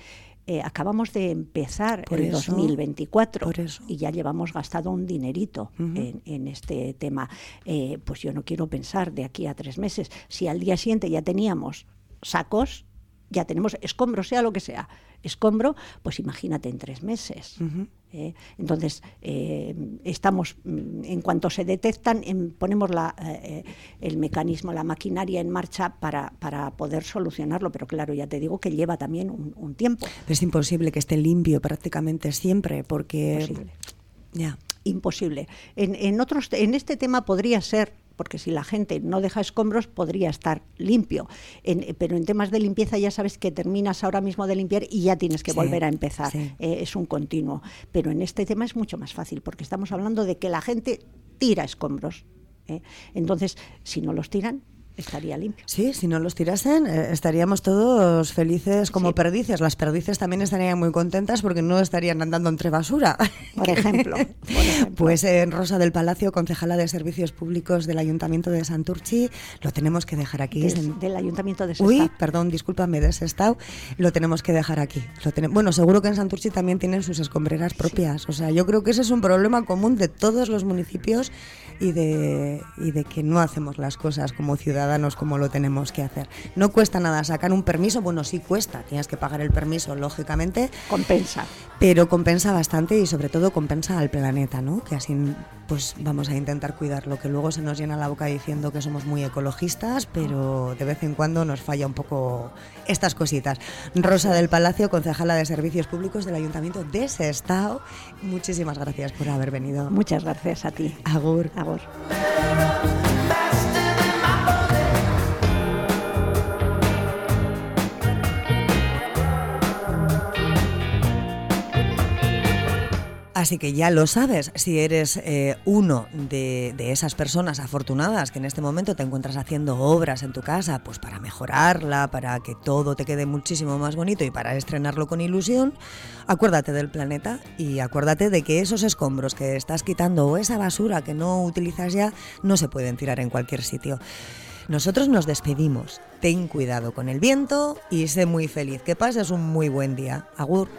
Eh, acabamos de empezar el 2024 y ya llevamos gastado un dinerito en, este tema. pues yo no quiero pensar de aquí a tres meses. Si al día siguiente ya teníamos sacos, ya tenemos escombro, sea lo que sea, escombro, pues imagínate en tres meses. ¿eh? entonces, eh, estamos, mm, en cuanto se detectan, ponemos la, eh, el mecanismo, la maquinaria en marcha para, para, poder solucionarlo, pero claro, ya te digo que lleva también un, tiempo. Es imposible que esté limpio prácticamente siempre, porque... Imposible. Ya. Imposible. En, en, otros, en este tema podría ser porque si la gente no deja escombros podría estar limpio. pero en temas de limpieza ya sabes que terminas ahora mismo de limpiar y ya tienes que volver a empezar. Eh, es un continuo. Pero en este tema es mucho más fácil porque estamos hablando de que la gente tira escombros. ¿eh? Entonces, si no los tiran, estaría limpio. Sí, si no los tirasen, eh, estaríamos todos felices como perdices. Las perdices también estarían muy contentas porque no estarían andando entre basura. Por ejemplo. Pues en Rosa del Palacio, concejala de Servicios Públicos del Ayuntamiento de Santurchi, lo tenemos que dejar aquí. Del Ayuntamiento de Sestao. Uy, perdón, discúlpame, de Sestao. Lo tenemos que dejar aquí. Lo bueno, seguro que en Santurchi también tienen sus escombreras propias. O sea, yo creo que ese es un problema común de todos los municipios y de, y de que no hacemos las cosas como ciudadanos como lo tenemos que hacer. No cuesta nada sacar un permiso, bueno, sí cuesta, tienes que pagar el permiso, lógicamente. Compensa. Pero compensa bastante y sobre todo compensa al planeta, ¿no? Que así pues vamos a intentar cuidarlo, que luego se nos llena la boca diciendo que somos muy ecologistas, pero de vez en cuando nos falla un poco estas cositas. Rosa del Palacio, concejala de Servicios Públicos del Ayuntamiento de Sestao, muchísimas gracias por haber venido. Muchas gracias a ti. Agur. Agur. հնարավոր։ Ա Así que ya lo sabes, si eres eh, uno de, esas personas afortunadas que en este momento te encuentras haciendo obras en tu casa, pues para mejorarla, para que todo te quede muchísimo más bonito y para estrenarlo con ilusión, acuérdate del planeta y acuérdate de que esos escombros que estás quitando o esa basura que no utilizas ya no se pueden tirar en cualquier sitio. Nosotros nos despedimos. Ten cuidado con el viento y sé muy feliz. Que pases un muy buen día. Agur.